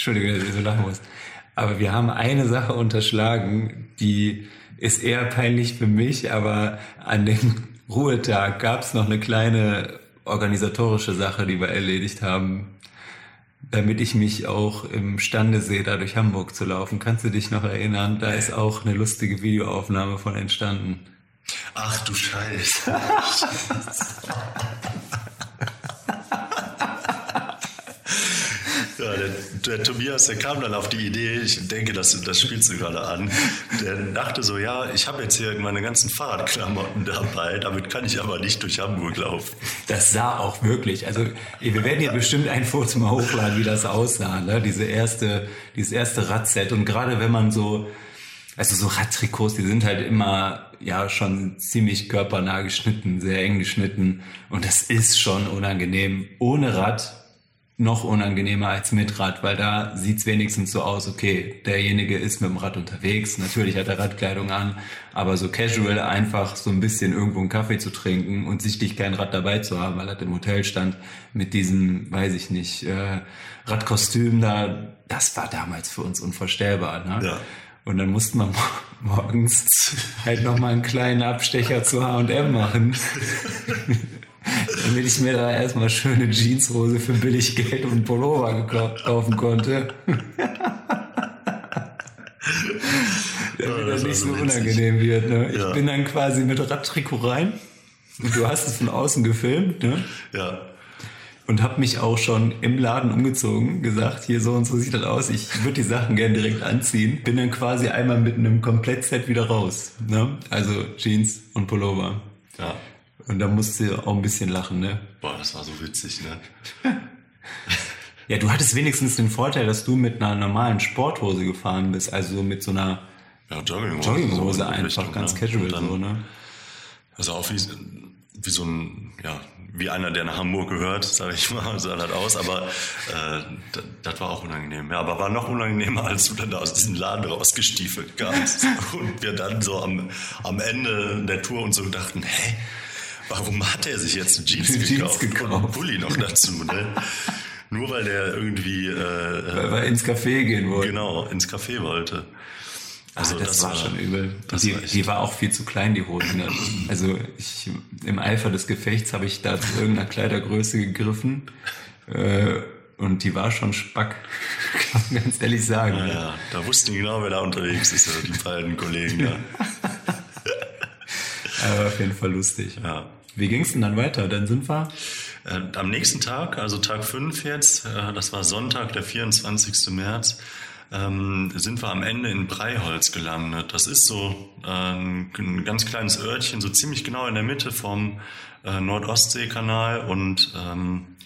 Entschuldige, dass ich so lachen muss. Aber wir haben eine Sache unterschlagen, die ist eher peinlich für mich, aber an dem Ruhetag gab es noch eine kleine organisatorische Sache, die wir erledigt haben, damit ich mich auch imstande sehe, da durch Hamburg zu laufen. Kannst du dich noch erinnern? Da ist auch eine lustige Videoaufnahme von entstanden. Ach du Scheiße. Ja, der, der, Tobias, der kam dann auf die Idee, ich denke, das, das spielst du gerade an, der dachte so, ja, ich habe jetzt hier meine ganzen Fahrradklamotten dabei, damit kann ich aber nicht durch Hamburg laufen. Das sah auch wirklich, also wir werden hier bestimmt ein Foto mal hochladen, wie das aussah, ne? diese erste, dieses erste Radset und gerade wenn man so, also so Radtrikots, die sind halt immer ja schon ziemlich körpernah geschnitten, sehr eng geschnitten und das ist schon unangenehm. Ohne Rad noch unangenehmer als mit Rad, weil da sieht's wenigstens so aus, okay, derjenige ist mit dem Rad unterwegs, natürlich hat er Radkleidung an, aber so casual einfach so ein bisschen irgendwo einen Kaffee zu trinken und sichtlich kein Rad dabei zu haben, weil er im Hotel stand mit diesem, weiß ich nicht, äh, Radkostüm da, das war damals für uns unvorstellbar. Ne? Ja. Und dann mussten wir morgens halt nochmal einen kleinen Abstecher zu H&M machen. damit ich mir da erstmal schöne Jeanshose für billig Geld und Pullover kaufen konnte. Damit ja, das nicht so unangenehm wird. Ne? Ja. Ich bin dann quasi mit Radtrikot rein und du hast es von außen gefilmt. Ne? Ja. Und habe mich auch schon im Laden umgezogen, gesagt, hier so und so sieht das aus, ich würde die Sachen gern direkt anziehen. Bin dann quasi einmal mit einem Komplettset wieder raus. Ne? Also Jeans und Pullover. Ja. Und da musste du auch ein bisschen lachen, ne? Boah, das war so witzig, ne? ja, du hattest wenigstens den Vorteil, dass du mit einer normalen Sporthose gefahren bist, also mit so einer ja, Jogginghose, Jogginghose so einfach, Richtung, ganz ne? casual dann, so, ne? Also auch wie, wie so ein, ja, wie einer, der nach Hamburg gehört, sage ich mal, sah das aus, aber äh, das, war auch unangenehm. Ja, aber war noch unangenehmer, als du dann da aus diesem Laden rausgestiefelt kamst und wir dann so am, am Ende der Tour und so dachten, hä, warum hat er sich jetzt eine Jeans, Jeans gekauft, gekauft und einen Pulli noch dazu, ne? Nur weil der irgendwie äh, weil er ins Café gehen wollte. Genau, ins Café wollte. Also ah, das, das, war schon übel. Die war, die, war auch viel zu klein, die Hose. Ne? Also ich, im Eifer des Gefechts habe ich da zu irgendeiner Kleidergröße gegriffen. Äh, und die war schon spack, kann man ganz ehrlich sagen. Ja, ja. da wussten die genau, wer da unterwegs ist, also die beiden Kollegen da. Aber auf jeden Fall lustig. Ja. Wie ging es denn dann weiter? Dann sind wir? Äh, am nächsten Tag, also Tag 5 jetzt, äh, das war Sonntag, der 24. März, ähm, sind wir am Ende in Breiholz gelandet. Das ist so äh, ein ganz kleines Örtchen, so ziemlich genau in der Mitte vom äh, Nordostseekanal und ähm,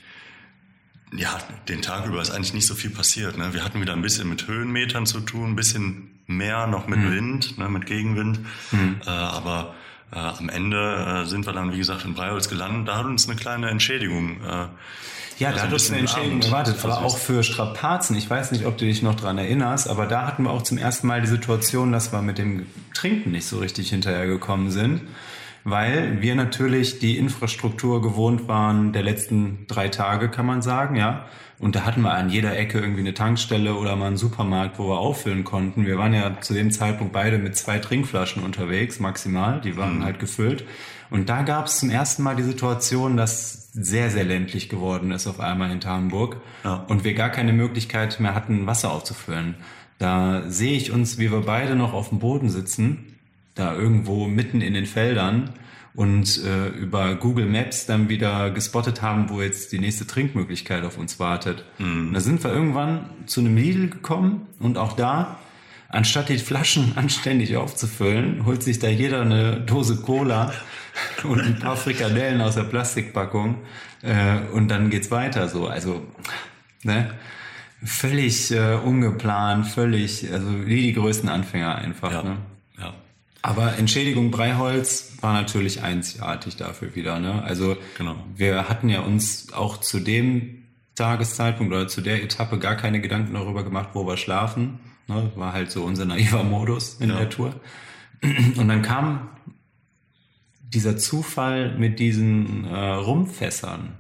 ja, den Tag über ist eigentlich nicht so viel passiert. Ne? Wir hatten wieder ein bisschen mit Höhenmetern zu tun, ein bisschen mehr noch mit mhm. Wind, ne, mit Gegenwind, mhm. aber äh, am Ende äh, sind wir dann, wie gesagt, in Breiholz gelandet. Da hat uns eine kleine Entschädigung. Äh, ja, da hat uns eine Entschädigung erwartet, aber auch für Strapazen. Ich weiß nicht, ob du dich noch dran erinnerst, aber da hatten wir auch zum ersten Mal die Situation, dass wir mit dem Trinken nicht so richtig hinterhergekommen sind. Weil wir natürlich die Infrastruktur gewohnt waren der letzten drei Tage, kann man sagen, ja. Und da hatten wir an jeder Ecke irgendwie eine Tankstelle oder mal einen Supermarkt, wo wir auffüllen konnten. Wir waren ja zu dem Zeitpunkt beide mit zwei Trinkflaschen unterwegs, maximal. Die waren mhm. halt gefüllt. Und da gab es zum ersten Mal die Situation, dass sehr, sehr ländlich geworden ist auf einmal hinter Hamburg. Ja. Und wir gar keine Möglichkeit mehr hatten, Wasser aufzufüllen. Da sehe ich uns, wie wir beide noch auf dem Boden sitzen, da irgendwo mitten in den Feldern und äh, über Google Maps dann wieder gespottet haben, wo jetzt die nächste Trinkmöglichkeit auf uns wartet. Mhm. da sind wir irgendwann zu einem Lidl gekommen und auch da, anstatt die Flaschen anständig aufzufüllen, holt sich da jeder eine Dose Cola und ein paar Frikadellen aus der Plastikpackung äh, und dann geht's weiter so. Also, ne? Völlig äh, ungeplant, völlig, also wie die größten Anfänger einfach. Ja. Ne? Aber Entschädigung Breiholz war natürlich einzigartig dafür wieder. Ne? Also genau. wir hatten ja uns auch zu dem Tageszeitpunkt oder zu der Etappe gar keine Gedanken darüber gemacht, wo wir schlafen. Ne? War halt so unser naiver Modus in ja. der Tour. Und dann kam dieser Zufall mit diesen äh, Rumfässern.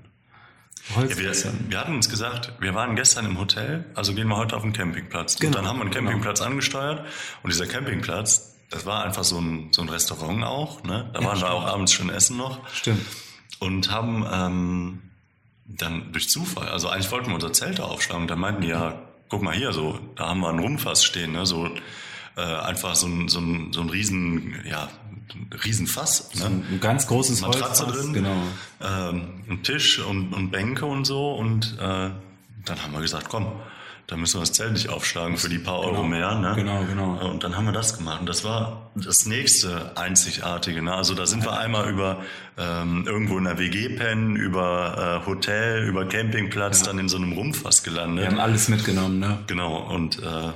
Ja, wir, wir, hatten uns gesagt, wir waren gestern im Hotel, also gehen wir heute auf den Campingplatz. Genau, und dann haben wir einen genau. Campingplatz genau. angesteuert und dieser Campingplatz, das war einfach so ein, so ein Restaurant auch. Ne? Da ja, waren stimmt. wir auch abends schön essen noch. Stimmt. Und haben ähm, dann durch Zufall, also eigentlich wollten wir unser Zelt aufschlagen und dann meinten die ja, guck mal hier, so, da haben wir einen Rumfass stehen, ne? so äh, einfach so ein, so, ein, so ein riesen, ja, Riesenfass. Ne? ein ganz großes Matratze Holzfass, drin, genau. ähm, ein Tisch und, und Bänke und so. Und äh, dann haben wir gesagt, komm, da müssen wir das Zelt nicht aufschlagen für die paar genau, Euro mehr. Ne? Genau, genau. Und dann haben wir das gemacht. Und das war das nächste Einzigartige. Ne? Also da sind wir einmal über ähm, irgendwo in der WG pennen, über äh, Hotel, über Campingplatz, ja. dann in so einem Rumpfass gelandet. Wir haben alles mitgenommen, ne? Genau. Und äh, ja,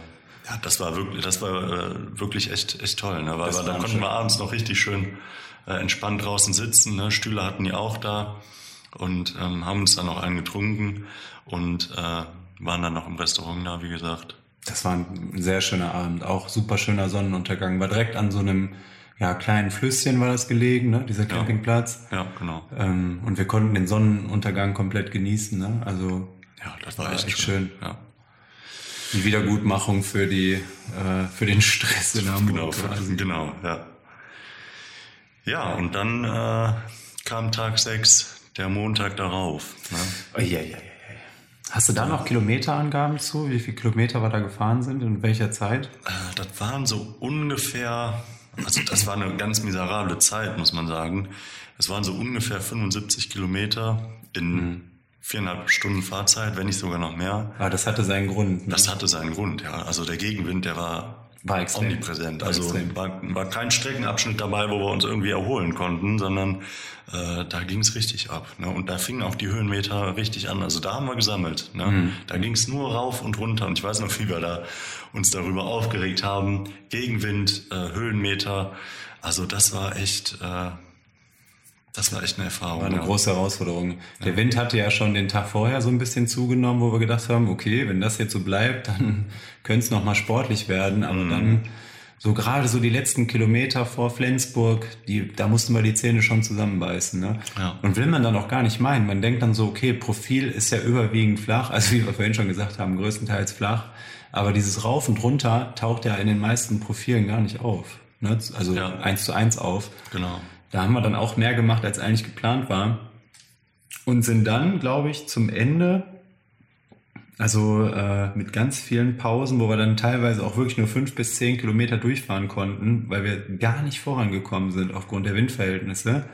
das war wirklich, das war äh, wirklich echt, echt toll. Ne? Weil, weil da konnten schön. wir abends noch richtig schön äh, entspannt draußen sitzen. Ne? Stühle hatten die auch da und ähm, haben uns dann noch einen getrunken und äh, waren dann noch im Restaurant da, wie gesagt. Das war ein sehr schöner Abend, auch super schöner Sonnenuntergang. War direkt an so einem ja, kleinen Flüsschen war das gelegen, ne? dieser Campingplatz. Ja, ja genau. Ähm, und wir konnten den Sonnenuntergang komplett genießen. Ne? Also ja, das war, war echt, echt schön. Ja die Wiedergutmachung für die äh, für den Stress in Hamburg. Genau, quasi. genau, ja. Ja, und dann äh, kam Tag 6, der Montag darauf. Ne? Oh, ja, ja, ja. Hast du da noch Kilometerangaben zu, wie viele Kilometer wir da gefahren sind und in welcher Zeit? Äh, das waren so ungefähr, also das war eine ganz miserable Zeit, muss man sagen. Es waren so ungefähr 75 Kilometer in mhm viereinhalb Stunden Fahrzeit, wenn nicht sogar noch mehr. Aber das hatte seinen Grund. Ne? Das hatte seinen Grund, ja. Also der Gegenwind, der war, war extrem. omnipräsent. War also extrem. War, war kein Streckenabschnitt dabei, wo wir uns irgendwie erholen konnten, sondern äh, da ging es richtig ab. Ne? Und da fingen auch die Höhenmeter richtig an. Also da haben wir gesammelt. Ne? Mhm. Da ging es nur rauf und runter. Und ich weiß noch, wie wir da uns darüber aufgeregt haben. Gegenwind, äh, Höhenmeter. Also das war echt... Äh, das war echt eine Erfahrung. War eine ja. große Herausforderung. Der ja. Wind hatte ja schon den Tag vorher so ein bisschen zugenommen, wo wir gedacht haben, okay, wenn das jetzt so bleibt, dann könnte es nochmal sportlich werden. Aber mhm. dann so gerade so die letzten Kilometer vor Flensburg, die, da mussten wir die Zähne schon zusammenbeißen. Ne? Ja. Und will man dann auch gar nicht meinen. Man denkt dann so, okay, Profil ist ja überwiegend flach, also wie wir vorhin schon gesagt haben, größtenteils flach. Aber dieses Rauf und runter taucht ja in den meisten Profilen gar nicht auf. Ne? Also ja. eins zu eins auf. Genau. Da haben wir dann auch mehr gemacht, als eigentlich geplant war. Und sind dann, glaube ich, zum Ende, also äh, mit ganz vielen Pausen, wo wir dann teilweise auch wirklich nur fünf bis zehn Kilometer durchfahren konnten, weil wir gar nicht vorangekommen sind aufgrund der Windverhältnisse,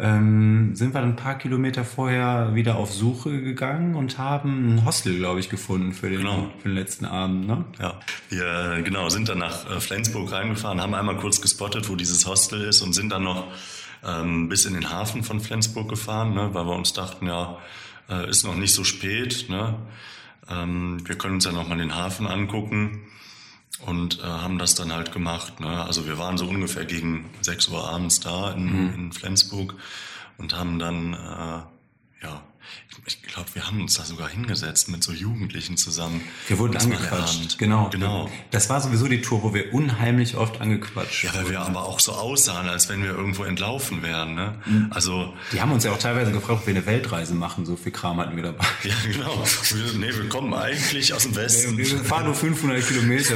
ähm, sind wir dann ein paar Kilometer vorher wieder auf Suche gegangen und haben ein Hostel, glaube ich, gefunden für den, genau. für den letzten Abend. Ne? Ja, wir genau, sind dann nach äh, Flensburg reingefahren, haben einmal kurz gespottet, wo dieses Hostel ist und sind dann noch ähm, bis in den Hafen von Flensburg gefahren, ne, weil wir uns dachten, ja, äh, ist noch nicht so spät. Ne? Ähm, wir können uns ja noch mal den Hafen angucken und äh, haben das dann halt gemacht. Ne? Also wir waren so ungefähr gegen 6 Uhr abends da in, mhm. in Flensburg und haben dann äh, ja ich glaube, wir haben uns da sogar hingesetzt mit so Jugendlichen zusammen. Wir wurden angequatscht. Genau. Genau. Das war sowieso die Tour, wo wir unheimlich oft angequatscht Ja, weil wir aber auch so aussahen, als wenn wir irgendwo entlaufen wären. Ne? Mhm. Also Die haben uns ja auch teilweise gefragt, ob wir eine Weltreise machen. So viel Kram hatten wir dabei. Ja, genau. Wir, nee, wir kommen eigentlich aus dem Westen. Wir, wir fahren nur 500 Kilometer.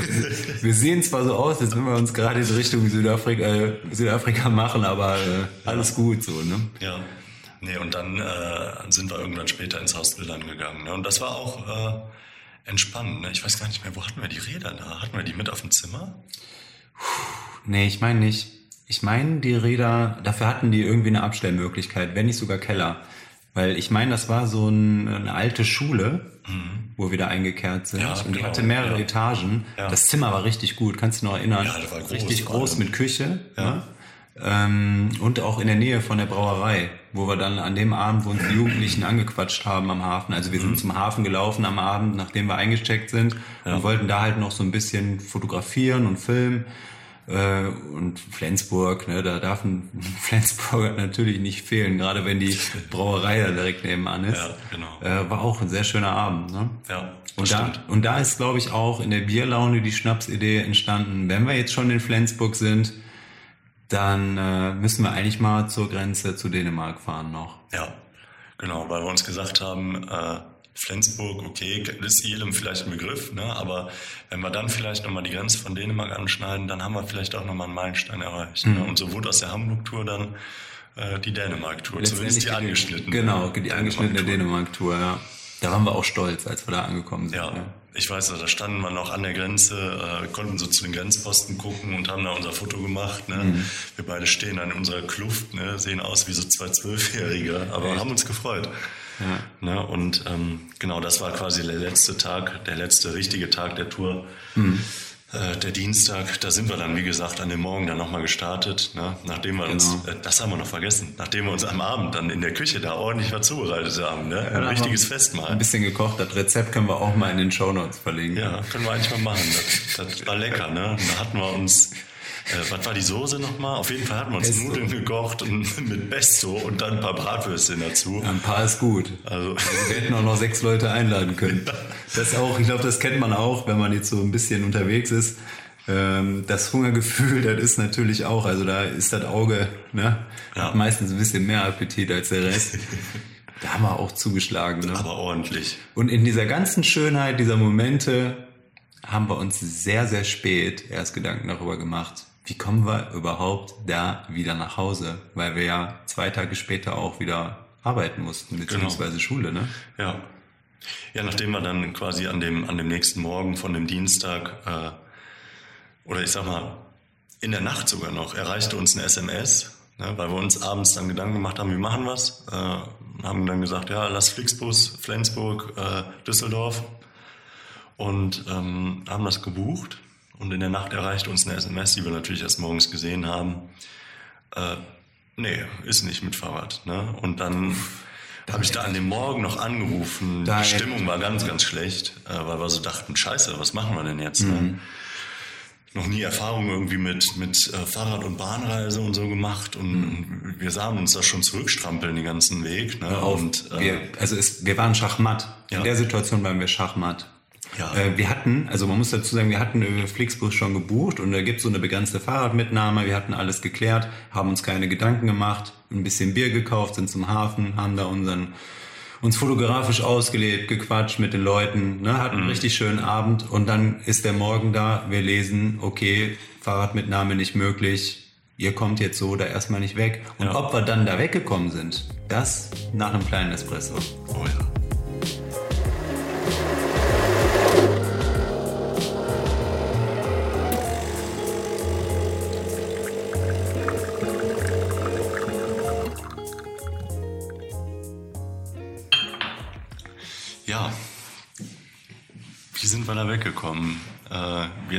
Wir sehen zwar so aus, als wenn wir uns gerade in Richtung Südafrika, äh, Südafrika machen, aber äh, alles gut so. Ne? Ja. Nee, und dann äh, sind wir irgendwann später ins Haus Wildern gegangen. Ne? Und das war auch äh, entspannend. Ne? Ich weiß gar nicht mehr, wo hatten wir die Räder da? Hatten wir die mit auf dem Zimmer? Nee, ich meine nicht. Ich meine, die Räder, dafür hatten die irgendwie eine Abstellmöglichkeit, wenn nicht sogar Keller. Weil ich meine, das war so ein, eine alte Schule, mhm. wo wir da eingekehrt sind. Ja, und die genau, hatte mehrere ja. Etagen. Ja. Das Zimmer war richtig gut, kannst du noch erinnern? Ja, das war groß, richtig groß mit Küche. Ja. Ne? Ähm, und auch in der Nähe von der Brauerei, wo wir dann an dem Abend, wo uns die Jugendlichen angequatscht haben am Hafen. Also wir sind mhm. zum Hafen gelaufen am Abend, nachdem wir eingesteckt sind ja. und wollten da halt noch so ein bisschen fotografieren und filmen. Äh, und Flensburg, ne, da darf ein Flensburger natürlich nicht fehlen, gerade wenn die Brauerei da direkt nebenan ist. Ja, genau. Äh, war auch ein sehr schöner Abend. Ne? Ja, und da, und da ist, glaube ich, auch in der Bierlaune die Schnapsidee entstanden, wenn wir jetzt schon in Flensburg sind, dann äh, müssen wir eigentlich mal zur Grenze zu Dänemark fahren noch. Ja, genau, weil wir uns gesagt haben, äh, Flensburg, okay, ist jedem vielleicht ein Begriff, ne? aber wenn wir dann vielleicht nochmal die Grenze von Dänemark anschneiden, dann haben wir vielleicht auch nochmal einen Meilenstein erreicht. Ne? Mhm. Ne? Und so wurde aus der Hamburg-Tour dann äh, die Dänemark-Tour, zumindest die angeschnittene. Genau, die angeschnittene Dänemark-Tour, ja. Da waren wir auch stolz, als wir da angekommen sind. Ja, ne? Ich weiß, da standen wir noch an der Grenze, äh, konnten so zu den Grenzposten gucken und haben da unser Foto gemacht. Ne? Mhm. Wir beide stehen an unserer Kluft, ne? sehen aus wie so zwei Zwölfjährige, aber ja. haben uns gefreut. Ja. Ne? Und ähm, genau, das war quasi der letzte Tag, der letzte richtige Tag der Tour. Mhm. Äh, der Dienstag, da sind wir dann, wie gesagt, an dem Morgen dann nochmal gestartet, ne? nachdem wir genau. uns, äh, das haben wir noch vergessen, nachdem wir uns am Abend dann in der Küche da ordentlich was zubereitet haben, ne? ein ja, richtiges Festmahl. Ein bisschen gekocht, das Rezept können wir auch mal in den Shownotes verlinken. Ja, können wir eigentlich mal machen, das, das war lecker, ne? da hatten wir uns äh, was war die Soße nochmal? Auf jeden Fall hatten wir uns Pesto. Nudeln gekocht mit Pesto und dann ein paar Bratwürste dazu. Ja, ein paar ist gut. Also, also wir hätten auch noch sechs Leute einladen können. Das auch, ich glaube, das kennt man auch, wenn man jetzt so ein bisschen unterwegs ist. Ähm, das Hungergefühl, das ist natürlich auch, also da ist das Auge, ne, ja. hat meistens ein bisschen mehr Appetit als der Rest. Da haben wir auch zugeschlagen. Ne? Aber ordentlich. Und in dieser ganzen Schönheit dieser Momente haben wir uns sehr, sehr spät erst Gedanken darüber gemacht, wie kommen wir überhaupt da wieder nach Hause? Weil wir ja zwei Tage später auch wieder arbeiten mussten, genau. beziehungsweise genau. Schule, ne? Ja. Ja, nachdem wir dann quasi an dem, an dem nächsten Morgen von dem Dienstag, äh, oder ich sag mal, in der Nacht sogar noch, erreichte uns eine SMS, ne, weil wir uns abends dann Gedanken gemacht haben, wie machen wir's? Äh, haben dann gesagt, ja, lass Flixbus, Flensburg, äh, Düsseldorf und ähm, haben das gebucht und in der Nacht erreicht uns eine SMS, die wir natürlich erst morgens gesehen haben. Äh, nee, ist nicht mit Fahrrad. Ne? Und dann habe ich da an dem Morgen noch angerufen. Die Stimmung war ganz, ganz schlecht, äh, weil wir so dachten, scheiße, was machen wir denn jetzt? Ne? Mhm. Noch nie Erfahrung irgendwie mit, mit äh, Fahrrad- und Bahnreise und so gemacht und mhm. wir sahen uns da schon zurückstrampeln den ganzen Weg. Ne? Und, äh, wir, also es, wir waren Schachmatt. Ja. In der Situation waren wir Schachmatt. Ja. Äh, wir hatten, also man muss dazu sagen, wir hatten Flixbus schon gebucht und da gibt es so eine begrenzte Fahrradmitnahme. Wir hatten alles geklärt, haben uns keine Gedanken gemacht, ein bisschen Bier gekauft, sind zum Hafen, haben da unseren uns fotografisch ausgelebt, gequatscht mit den Leuten, ne, hatten einen mhm. richtig schönen Abend und dann ist der Morgen da, wir lesen, okay, Fahrradmitnahme nicht möglich, ihr kommt jetzt so da erstmal nicht weg. Und ja. ob wir dann da weggekommen sind, das nach einem kleinen Espresso. Oh ja.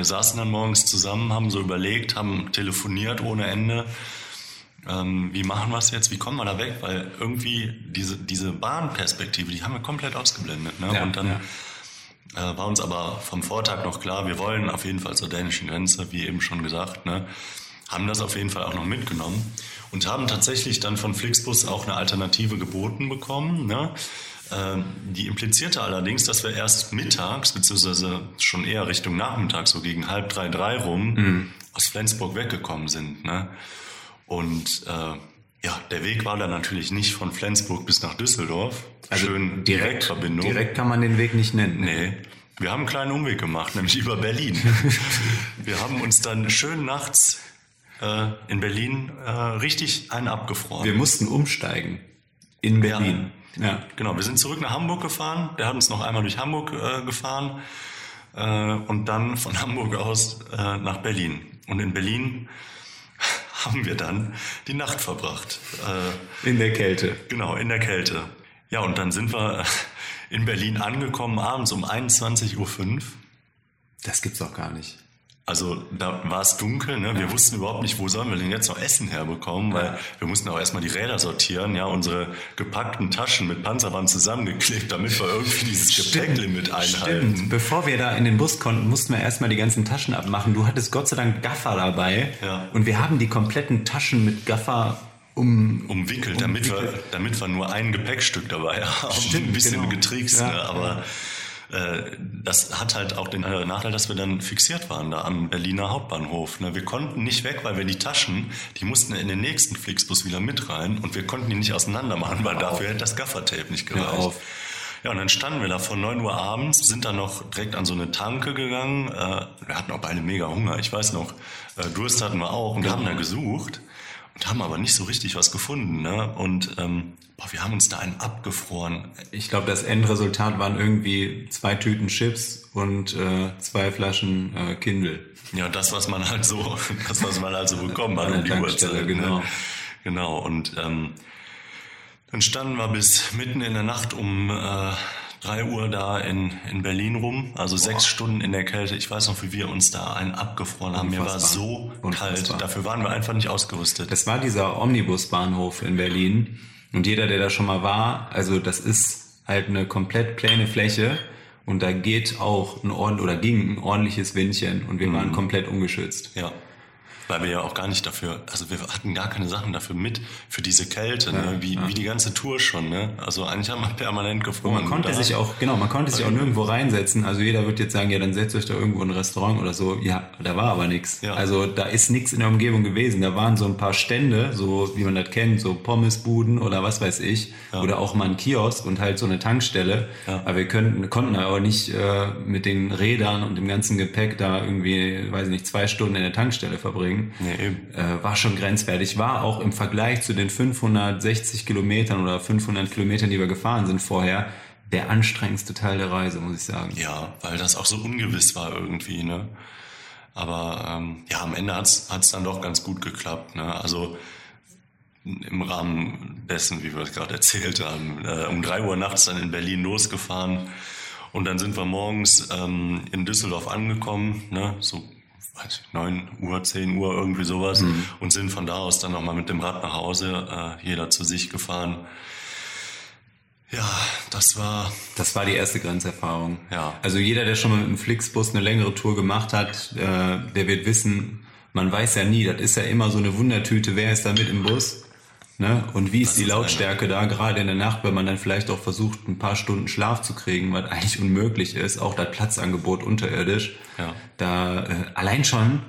Wir saßen dann morgens zusammen, haben so überlegt, haben telefoniert ohne Ende. Ähm, wie machen wir es jetzt? Wie kommen wir da weg? Weil irgendwie diese, diese Bahnperspektive, die haben wir komplett ausgeblendet. Ne? Ja, Und dann ja. äh, war uns aber vom Vortag noch klar, wir wollen auf jeden Fall zur dänischen Grenze, wie eben schon gesagt. Ne? haben das auf jeden Fall auch noch mitgenommen und haben tatsächlich dann von Flixbus auch eine Alternative geboten bekommen. Ne? Ähm, die implizierte allerdings, dass wir erst mittags, beziehungsweise schon eher Richtung Nachmittag, so gegen halb drei, drei rum, mhm. aus Flensburg weggekommen sind. Ne? Und äh, ja, der Weg war dann natürlich nicht von Flensburg bis nach Düsseldorf. Also Schön direkt, Direktverbindung. Direkt kann man den Weg nicht nennen. Nee. Wir haben einen kleinen Umweg gemacht, nämlich über Berlin. wir haben uns dann schön nachts äh, in Berlin äh, richtig einen abgefroren. Wir mussten umsteigen in Berlin. Ja, ja, genau. Wir sind zurück nach Hamburg gefahren. Der hat uns noch einmal durch Hamburg äh, gefahren äh, und dann von Hamburg aus äh, nach Berlin. Und in Berlin haben wir dann die Nacht verbracht. Äh, in der Kälte. Genau, in der Kälte. Ja, und dann sind wir in Berlin angekommen abends um 21.05 Uhr. Das gibt's doch gar nicht. Also da war es dunkel, ne? wir ja. wussten überhaupt nicht, wo sollen wir denn jetzt noch Essen herbekommen, weil ja. wir mussten auch erstmal die Räder sortieren, ja, unsere gepackten Taschen mit Panzerband zusammengeklebt, damit wir irgendwie dieses Gepäcklimit einhalten. Stimmt. Bevor wir da in den Bus konnten, mussten wir erstmal die ganzen Taschen abmachen. Du hattest Gott sei Dank Gaffer dabei ja. und wir haben die kompletten Taschen mit Gaffer um, umwickelt, damit, umwickelt. Wir, damit wir nur ein Gepäckstück dabei haben. Stimmt, ein bisschen genau. getrickst, ja. ne? aber äh, das hat halt auch den Nachteil, dass wir dann fixiert waren da am Berliner Hauptbahnhof. Ne? Wir konnten nicht weg, weil wir die Taschen, die mussten in den nächsten Flixbus wieder mit rein und wir konnten die nicht auseinander machen, weil dafür hätte das Gaffertape nicht gereicht. Ja, und dann standen wir da von 9 Uhr abends, sind dann noch direkt an so eine Tanke gegangen. Äh, wir hatten auch beide mega Hunger. Ich weiß noch, äh, Durst hatten wir auch und wir haben da gesucht und haben aber nicht so richtig was gefunden. Ne? Und ähm, boah, wir haben uns da einen abgefroren. Ich glaube, das Endresultat waren irgendwie zwei Tüten Chips und äh, zwei Flaschen äh, Kindle. Ja, das, was man halt so, das, was man halt so bekommen hat um die Uhrzeit. Ne? Genau. Ne? Genau. Und ähm, dann standen wir bis mitten in der Nacht um äh, drei Uhr da in, in Berlin rum, also Boah. sechs Stunden in der Kälte. Ich weiß noch, wie wir uns da einen abgefroren haben. Unfassbar. Mir war so Unfassbar. kalt. Dafür waren wir einfach nicht ausgerüstet. Das war dieser Omnibusbahnhof in Berlin. Und jeder, der da schon mal war, also das ist halt eine komplett pläne Fläche. Und da geht auch ein ordentlich oder ging ein ordentliches Windchen und wir mhm. waren komplett ungeschützt. Ja. Weil wir ja auch gar nicht dafür, also wir hatten gar keine Sachen dafür mit, für diese Kälte, ne? ja, ne? wie, ja. wie die ganze Tour schon. Ne? Also eigentlich haben wir permanent gefroren. Und man konnte sich auch, genau, man konnte sich auch nirgendwo reinsetzen. Also jeder wird jetzt sagen, ja, dann setzt euch da irgendwo in ein Restaurant oder so. Ja, da war aber nichts. Ja. Also da ist nichts in der Umgebung gewesen. Da waren so ein paar Stände, so wie man das kennt, so Pommesbuden oder was weiß ich. Oder auch mal ein Kiosk und halt so eine Tankstelle. Aber wir könnten, konnten aber nicht äh, mit den Rädern und dem ganzen Gepäck da irgendwie, weiß ich nicht, zwei Stunden in der Tankstelle verbringen Nee, eben. Äh, war schon grenzwertig. War auch im Vergleich zu den 560 Kilometern oder 500 Kilometern, die wir gefahren sind vorher, der anstrengendste Teil der Reise, muss ich sagen. Ja, weil das auch so ungewiss war irgendwie, ne? Aber ähm, ja, am Ende hat's hat's dann doch ganz gut geklappt. Ne? Also im Rahmen dessen, wie wir es gerade erzählt haben, äh, um drei Uhr nachts dann in Berlin losgefahren und dann sind wir morgens ähm, in Düsseldorf angekommen, ne? so weiß ich, 9 Uhr, 10 Uhr, irgendwie sowas. Mhm. Und sind von da aus dann nochmal mit dem Rad nach Hause, äh, jeder zu sich gefahren. Ja, das war. Das war die erste Grenzerfahrung. Ja. Also jeder, der schon mal mit dem Flixbus eine längere Tour gemacht hat, äh, der wird wissen, man weiß ja nie, das ist ja immer so eine Wundertüte, wer ist da mit im Bus? Ne? Und wie ist das die ist Lautstärke da, gerade in der Nacht, wenn man dann vielleicht auch versucht, ein paar Stunden Schlaf zu kriegen, was eigentlich unmöglich ist, auch das Platzangebot unterirdisch. Ja. Da äh, allein schon,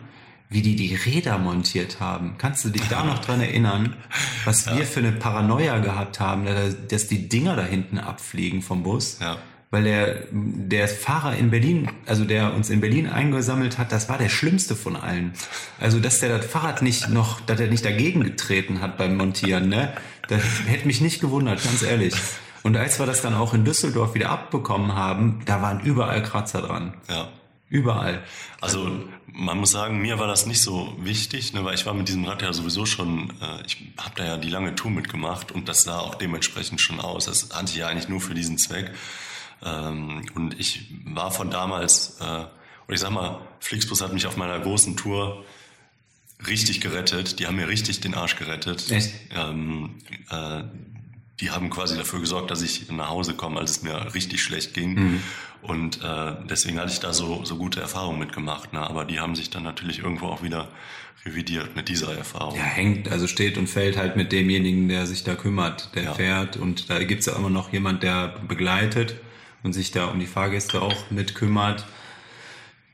wie die die Räder montiert haben. Kannst du dich da noch dran erinnern, was ja. wir für eine Paranoia gehabt haben, dass die Dinger da hinten abfliegen vom Bus? Ja weil der, der Fahrer in Berlin, also der uns in Berlin eingesammelt hat, das war der schlimmste von allen. Also, dass der das Fahrrad nicht noch, dass er nicht dagegen getreten hat beim Montieren, ne? Das hätte mich nicht gewundert, ganz ehrlich. Und als wir das dann auch in Düsseldorf wieder abbekommen haben, da waren überall Kratzer dran. Ja. Überall. Also man muss sagen, mir war das nicht so wichtig, ne, weil ich war mit diesem Rad ja sowieso schon, äh, ich habe da ja die lange Tour mitgemacht und das sah auch dementsprechend schon aus. Das hatte ich ja eigentlich nur für diesen Zweck. Ähm, und ich war von damals, äh, und ich sag mal, Flixbus hat mich auf meiner großen Tour richtig gerettet. Die haben mir richtig den Arsch gerettet. Echt? Ähm, äh, die haben quasi dafür gesorgt, dass ich nach Hause komme, als es mir richtig schlecht ging. Mhm. Und äh, deswegen hatte ich da so, so gute Erfahrungen mitgemacht. Ne? Aber die haben sich dann natürlich irgendwo auch wieder revidiert mit dieser Erfahrung. Ja, hängt, also steht und fällt halt mit demjenigen, der sich da kümmert, der ja. fährt. Und da gibt's ja immer noch jemand, der begleitet und sich da um die Fahrgäste auch mit kümmert.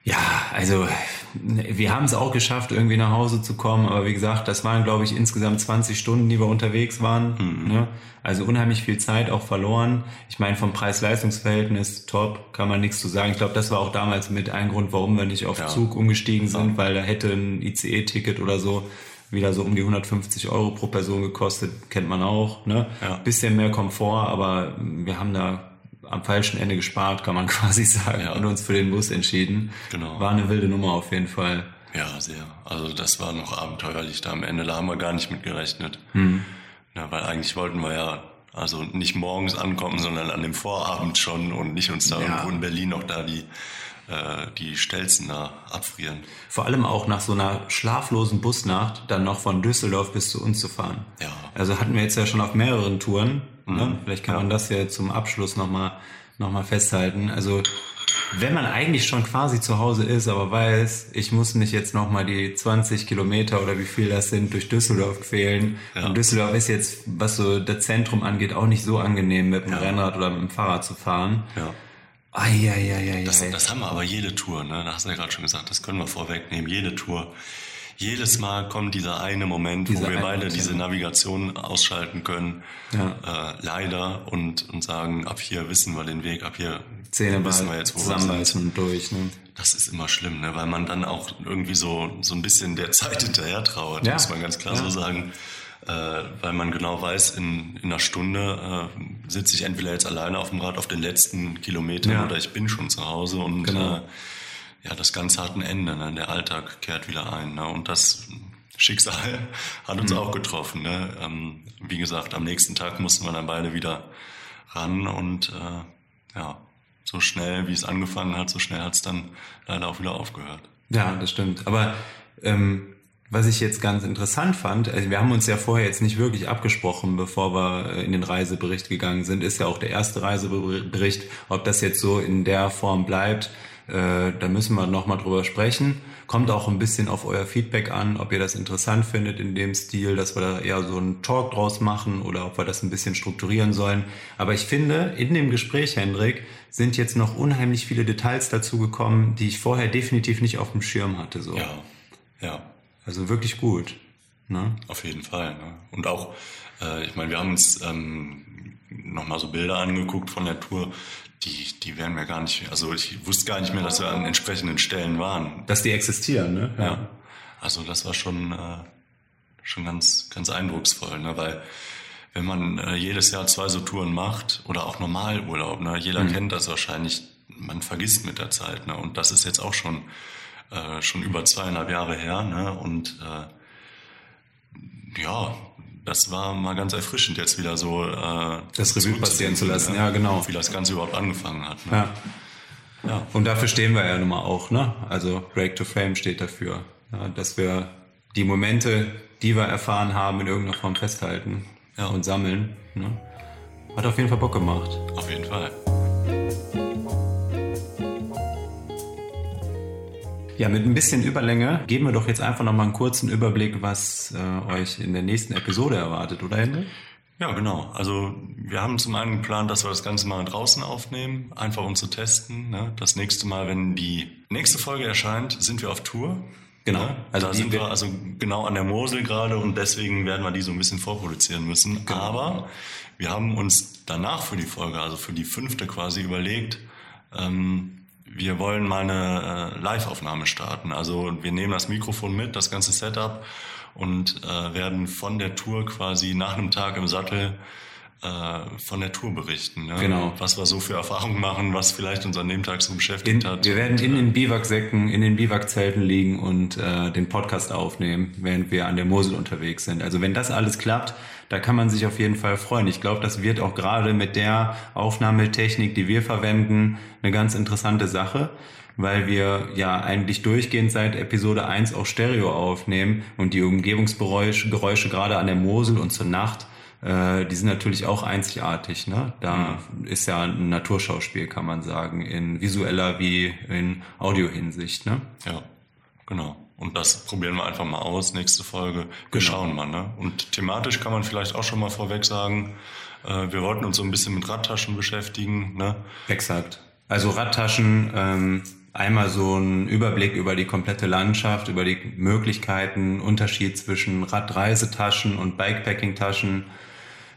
Ja, also wir haben es auch geschafft, irgendwie nach Hause zu kommen, aber wie gesagt, das waren, glaube ich, insgesamt 20 Stunden, die wir unterwegs waren. Mhm. Ne? Also unheimlich viel Zeit auch verloren. Ich meine, vom Preis-Leistungs-Verhältnis top, kann man nichts zu sagen. Ich glaube, das war auch damals mit ein Grund, warum wir nicht auf ja. Zug umgestiegen sind, weil da hätte ein ICE-Ticket oder so wieder so um die 150 Euro pro Person gekostet, kennt man auch. Ne? Ja. Bisschen mehr Komfort, aber wir haben da am falschen Ende gespart, kann man quasi sagen, ja. und uns für den Bus entschieden. Genau. War eine wilde Nummer auf jeden Fall. Ja, sehr. Also das war noch abenteuerlich da am Ende, da haben wir gar nicht mit gerechnet. Mhm. Ja, weil eigentlich wollten wir ja also nicht morgens ankommen, sondern an dem Vorabend schon und nicht uns da ja. irgendwo in Berlin noch da die äh, die Stelzen da abfrieren. Vor allem auch nach so einer schlaflosen Busnacht dann noch von Düsseldorf bis zu uns zu fahren. Ja. Also hatten wir jetzt ja schon auf mehreren Touren Ne? Mhm. Vielleicht kann ja. man das ja zum Abschluss nochmal noch mal festhalten. Also wenn man eigentlich schon quasi zu Hause ist, aber weiß, ich muss mich jetzt nochmal die 20 Kilometer oder wie viel das sind durch Düsseldorf quälen. Ja. Und Düsseldorf ist jetzt, was so das Zentrum angeht, auch nicht so angenehm mit dem ja. Rennrad oder mit dem Fahrrad zu fahren. Ja. Ai, das, das haben wir aber jede Tour, ne? Da hast du ja gerade schon gesagt, das können wir vorwegnehmen. Jede Tour jedes Mal kommt dieser eine Moment, Diese wo wir beide diese Navigation ausschalten können, ja. äh, leider, und, und sagen, ab hier wissen wir den Weg, ab hier Zähne wissen wir jetzt, wo wir sind. Und durch. Ne? Das ist immer schlimm, ne? weil man dann auch irgendwie so, so ein bisschen der Zeit hinterher trauert, ja. muss man ganz klar ja. so sagen. Äh, weil man genau weiß, in, in einer Stunde äh, sitze ich entweder jetzt alleine auf dem Rad auf den letzten Kilometern oder ich bin schon zu Hause und genau. äh, ja, das Ganze hat ein Ende, ne? der Alltag kehrt wieder ein. Ne? Und das Schicksal hat uns mhm. auch getroffen. Ne? Ähm, wie gesagt, am nächsten Tag mussten wir dann beide wieder ran und äh, ja, so schnell, wie es angefangen hat, so schnell hat es dann leider auch wieder aufgehört. Ja, das stimmt. Aber ähm, was ich jetzt ganz interessant fand, also wir haben uns ja vorher jetzt nicht wirklich abgesprochen, bevor wir äh, in den Reisebericht gegangen sind, ist ja auch der erste Reisebericht, ob das jetzt so in der Form bleibt, äh, da müssen wir nochmal drüber sprechen. Kommt auch ein bisschen auf euer Feedback an, ob ihr das interessant findet in dem Stil, dass wir da eher so einen Talk draus machen oder ob wir das ein bisschen strukturieren sollen. Aber ich finde, in dem Gespräch, Hendrik, sind jetzt noch unheimlich viele Details dazu gekommen, die ich vorher definitiv nicht auf dem Schirm hatte. So. Ja, ja. Also wirklich gut. Ne? Auf jeden Fall. Ne? Und auch, äh, ich meine, wir haben uns ähm, nochmal so Bilder angeguckt von der Tour die, die wären mir gar nicht, also ich wusste gar nicht mehr, dass wir an entsprechenden Stellen waren. Dass die existieren, ne? Ja. ja. Also das war schon, äh, schon ganz, ganz eindrucksvoll, ne? weil wenn man äh, jedes Jahr zwei so Touren macht oder auch Normalurlaub, ne? jeder mhm. kennt das wahrscheinlich, man vergisst mit der Zeit. Ne? Und das ist jetzt auch schon, äh, schon über zweieinhalb Jahre her. Ne? Und äh, ja, das war mal ganz erfrischend, jetzt wieder so äh, das Revue passieren zu lassen. Ja, genau. Wie das Ganze überhaupt angefangen hat. Ne? Ja. ja. Und dafür stehen wir ja nun mal auch. Ne? Also Break to Fame steht dafür, ja, dass wir die Momente, die wir erfahren haben, in irgendeiner Form festhalten ja. und sammeln. Ne? Hat auf jeden Fall Bock gemacht. Auf jeden Fall. Ja, mit ein bisschen Überlänge geben wir doch jetzt einfach nochmal einen kurzen Überblick, was äh, euch in der nächsten Episode erwartet, oder Hendrik? Ja, genau. Also wir haben zum einen geplant, dass wir das Ganze mal draußen aufnehmen, einfach um zu testen. Ne? Das nächste Mal, wenn die nächste Folge erscheint, sind wir auf Tour. Genau. Ne? Also da sind wir also genau an der Mosel gerade und deswegen werden wir die so ein bisschen vorproduzieren müssen. Genau. Aber wir haben uns danach für die Folge, also für die fünfte quasi überlegt, ähm, wir wollen mal eine äh, Live-Aufnahme starten. Also wir nehmen das Mikrofon mit, das ganze Setup und äh, werden von der Tour quasi nach einem Tag im Sattel äh, von der Tour berichten. Ne? Genau. Was wir so für Erfahrungen machen, was vielleicht uns an dem Tag so beschäftigt in, hat. Wir werden in den Biwaksäcken, in den Biwakzelten liegen und äh, den Podcast aufnehmen, während wir an der Mosel unterwegs sind. Also wenn das alles klappt, da kann man sich auf jeden Fall freuen. Ich glaube, das wird auch gerade mit der Aufnahmetechnik, die wir verwenden, eine ganz interessante Sache weil wir ja eigentlich durchgehend seit Episode 1 auch Stereo aufnehmen und die Umgebungsgeräusche Geräusche gerade an der Mosel und zur Nacht äh, die sind natürlich auch einzigartig. Ne? Da mhm. ist ja ein Naturschauspiel, kann man sagen, in visueller wie in Audiohinsicht. Ne? Ja, genau. Und das probieren wir einfach mal aus, nächste Folge. Wir genau. schauen mal. Ne? Und thematisch kann man vielleicht auch schon mal vorweg sagen, äh, wir wollten uns so ein bisschen mit Radtaschen beschäftigen. Ne? Exakt. Also Radtaschen, ähm, einmal so ein Überblick über die komplette Landschaft, über die Möglichkeiten, Unterschied zwischen Radreisetaschen und Bikepacking-Taschen,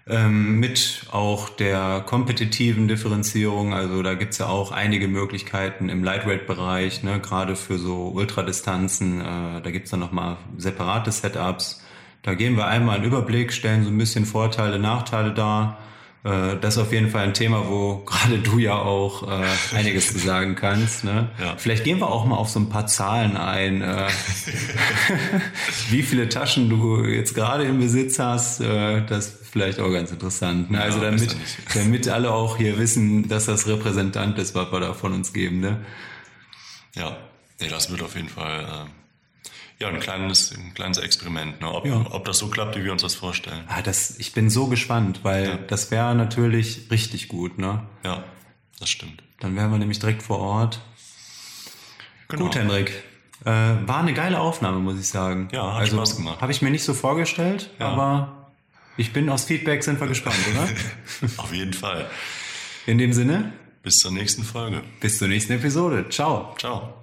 ähm, mit auch der kompetitiven Differenzierung. Also da gibt's ja auch einige Möglichkeiten im Lightweight-Bereich, ne, gerade für so Ultradistanzen. Äh, da gibt's dann nochmal separate Setups. Da geben wir einmal einen Überblick, stellen so ein bisschen Vorteile, Nachteile dar äh, das ist auf jeden Fall ein Thema, wo gerade du ja auch äh, einiges zu sagen kannst. Ne? Ja. Vielleicht gehen wir auch mal auf so ein paar Zahlen ein. Äh, wie viele Taschen du jetzt gerade im Besitz hast, äh, das vielleicht auch ganz interessant. Ne? Also ja, damit, damit alle auch hier wissen, dass das Repräsentant ist, was wir da von uns geben. Ne? Ja, nee, das wird auf jeden Fall äh, ja, ein kleines, ein kleines Experiment, ne? ob, ja. ob das so klappt, wie wir uns das vorstellen. Ah, das, ich bin so gespannt, weil ja. das wäre natürlich richtig gut. Ne? Ja, das stimmt. Dann wären wir nämlich direkt vor Ort. Genau. Gut, Hendrik. Äh, war eine geile Aufnahme, muss ich sagen. Ja, hat also, Spaß gemacht. Habe ich mir nicht so vorgestellt, ja. aber ich bin aus Feedback, sind wir gespannt, oder? Auf jeden Fall. In dem Sinne. Bis zur nächsten Folge. Bis zur nächsten Episode. Ciao. Ciao.